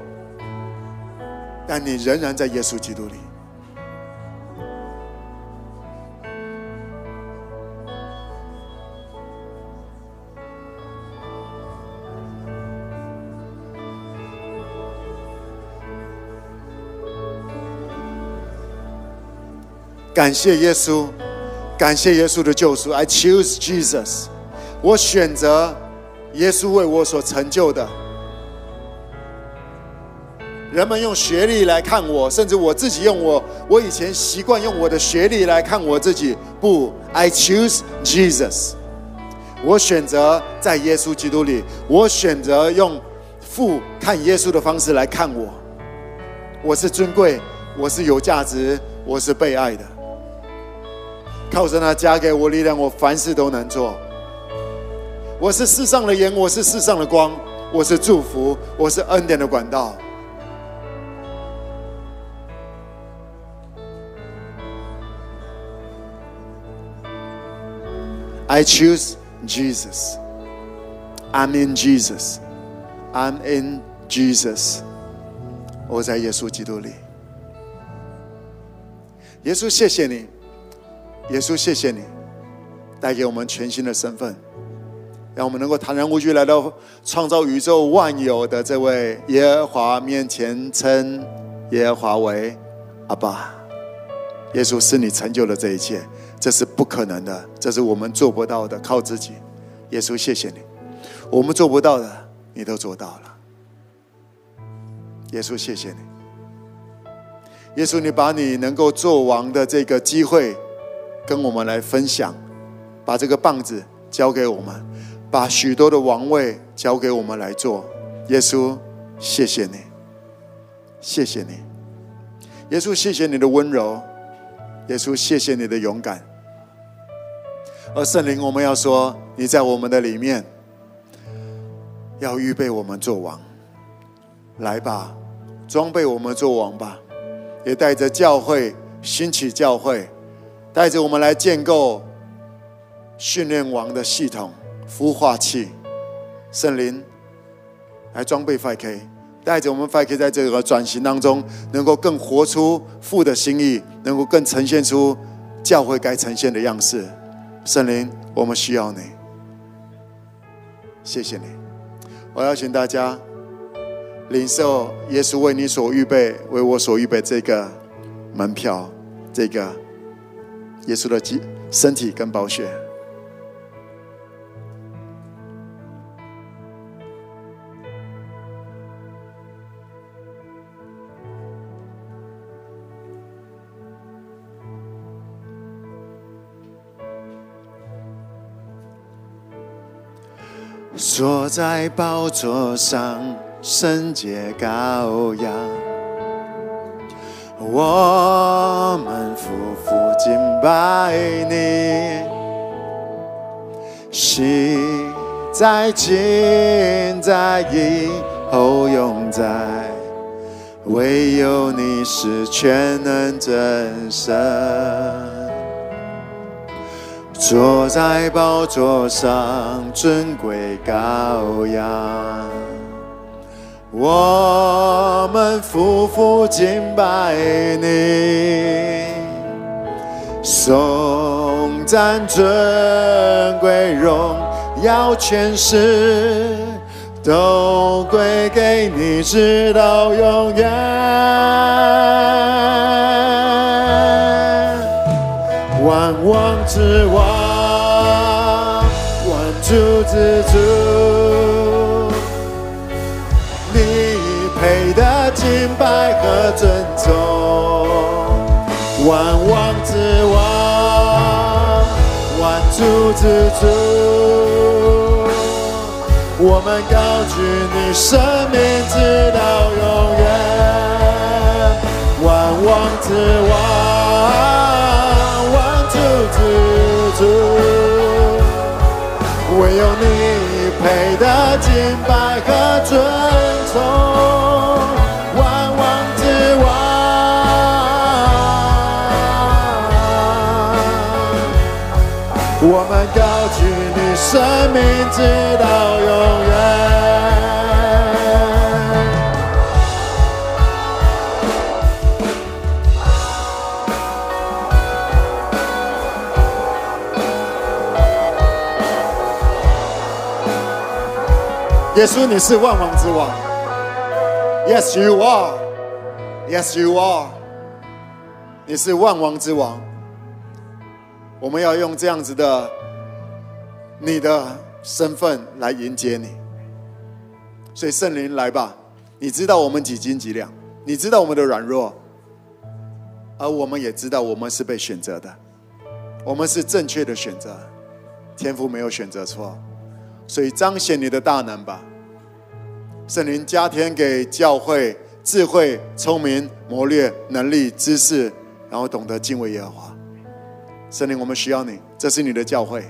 但你仍然在耶稣基督里。感谢耶稣，感谢耶稣的救赎。I choose Jesus，我选择耶稣为我所成就的。人们用学历来看我，甚至我自己用我，我以前习惯用我的学历来看我自己。不，I choose Jesus，我选择在耶稣基督里，我选择用父看耶稣的方式来看我。我是尊贵，我是有价值，我是被爱的。靠着那加给我力量，我凡事都能做。我是世上的盐，我是世上的光，我是祝福，我是恩典的管道。I choose Jesus. I'm in Jesus. I'm in Jesus. 我在耶稣基督里。耶稣，谢谢你。耶稣，谢谢你带给我们全新的身份，让我们能够坦然无惧来到创造宇宙万有的这位耶和华面前，称耶和华为阿爸。耶稣是你成就了这一切，这是不可能的，这是我们做不到的，靠自己。耶稣，谢谢你，我们做不到的，你都做到了。耶稣，谢谢你。耶稣，你把你能够做王的这个机会跟我们来分享，把这个棒子交给我们，把许多的王位交给我们来做。耶稣，谢谢你，谢谢你。耶稣，谢谢你的温柔。耶稣，谢谢你的勇敢。而圣灵，我们要说，你在我们的里面，要预备我们做王。来吧，装备我们做王吧，也带着教会兴起教会，带着我们来建构训练王的系统、孵化器。圣灵，来装备 5K，带着我们 5K 在这个转型当中，能够更活出父的心意，能够更呈现出教会该呈现的样式。圣灵，我们需要你，谢谢你。我邀请大家领受耶稣为你所预备、为我所预备这个门票，这个耶稣的体身体跟宝血。坐在宝座上，圣洁羔羊，我们匍匐敬拜你，心在今在以后永在，唯有你是全能真神。坐在宝座上，尊贵羔羊，我们夫妇敬拜你，颂赞尊贵荣耀权势，都归给你，直到永远。万王之王，万主之主，拜和尊重。万王之王，万主之主，我们高举你生命直到永远。万王之王。万主之主，唯有你配得敬拜和尊崇，高举你生命直到永远。耶稣，你是万王之王。Yes, you are. Yes, you are. 你是万王之王。我们要用这样子的你的身份来迎接你。所以圣灵来吧，你知道我们几斤几两，你知道我们的软弱，而我们也知道我们是被选择的，我们是正确的选择，天父没有选择错。所以彰显你的大能吧，圣灵加添给教会智慧、聪明、谋略、能力、知识，然后懂得敬畏耶和华。圣灵，我们需要你，这是你的教会，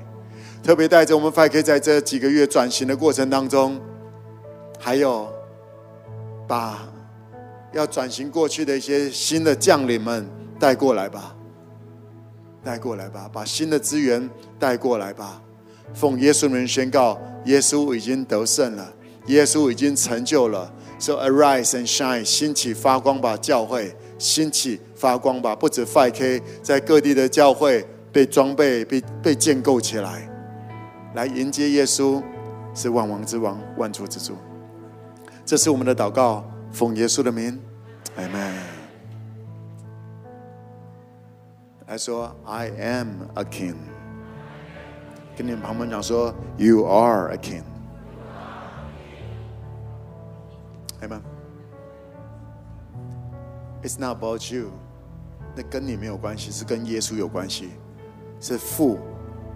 特别带着我们 5K 在这几个月转型的过程当中，还有把要转型过去的一些新的将领们带过来吧，带过来吧，把新的资源带过来吧。奉耶稣名宣告，耶稣已经得胜了，耶稣已经成就了。So arise and shine，兴起发光吧，教会兴起发光吧。不止 5K，在各地的教会被装备、被被建构起来，来迎接耶稣，是万王之王、万主之主。这是我们的祷告，奉耶稣的名，阿门。来说 I am a king。跟你们旁边讲说 You are a king。Amen。It's not about you，那跟你没有关系，是跟耶稣有关系。是父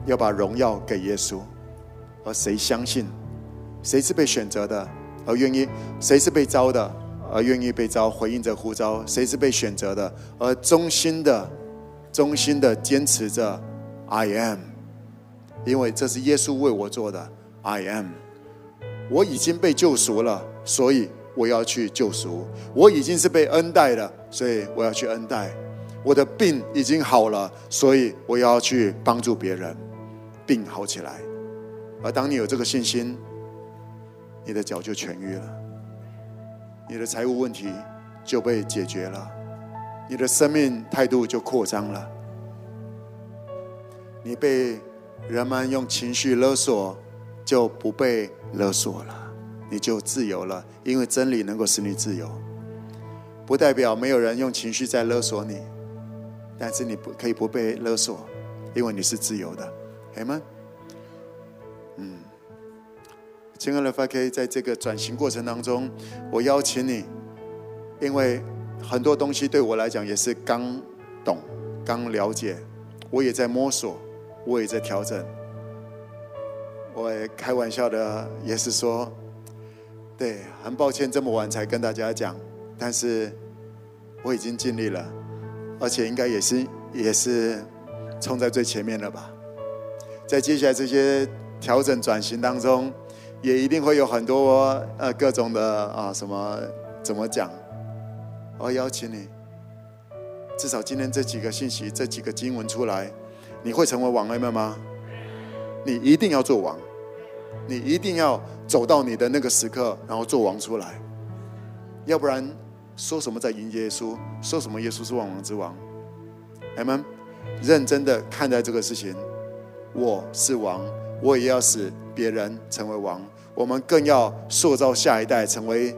要把荣耀给耶稣，而谁相信？谁是被选择的，而愿意？谁是被招的，而愿意被招？回应着呼召，谁是被选择的，而忠心的、忠心的坚持着？I am，因为这是耶稣为我做的。I am，我已经被救赎了，所以我要去救赎。我已经是被恩待的，所以我要去恩待。我的病已经好了，所以我要去帮助别人，病好起来。而当你有这个信心，你的脚就痊愈了，你的财务问题就被解决了，你的生命态度就扩张了。你被人们用情绪勒索，就不被勒索了，你就自由了。因为真理能够使你自由，不代表没有人用情绪在勒索你，但是你不可以不被勒索，因为你是自由的，可以吗？嗯。亲爱的 FK，在这个转型过程当中，我邀请你，因为很多东西对我来讲也是刚懂、刚了解，我也在摸索，我也在调整。我也开玩笑的也是说，对，很抱歉这么晚才跟大家讲，但是我已经尽力了，而且应该也是也是冲在最前面了吧。在接下来这些调整转型当中。也一定会有很多呃各种的啊什么怎么讲？我邀请你，至少今天这几个信息、这几个经文出来，你会成为王妹妹吗？你一定要做王，你一定要走到你的那个时刻，然后做王出来。要不然说什么在迎接耶稣，说什么耶稣是万王之王？你们认真的看待这个事情，我是王。我也要使别人成为王，我们更要塑造下一代，成为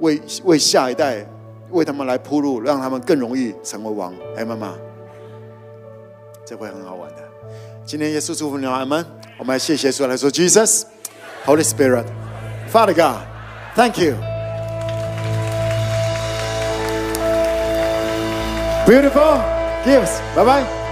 为为下一代为他们来铺路，让他们更容易成为王。哎，妈妈，这会很好玩的。今天耶稣祝福你们，阿门。我们来谢谢说来说，Jesus, Holy Spirit, Father God, Thank you. Beautiful gifts. Bye bye.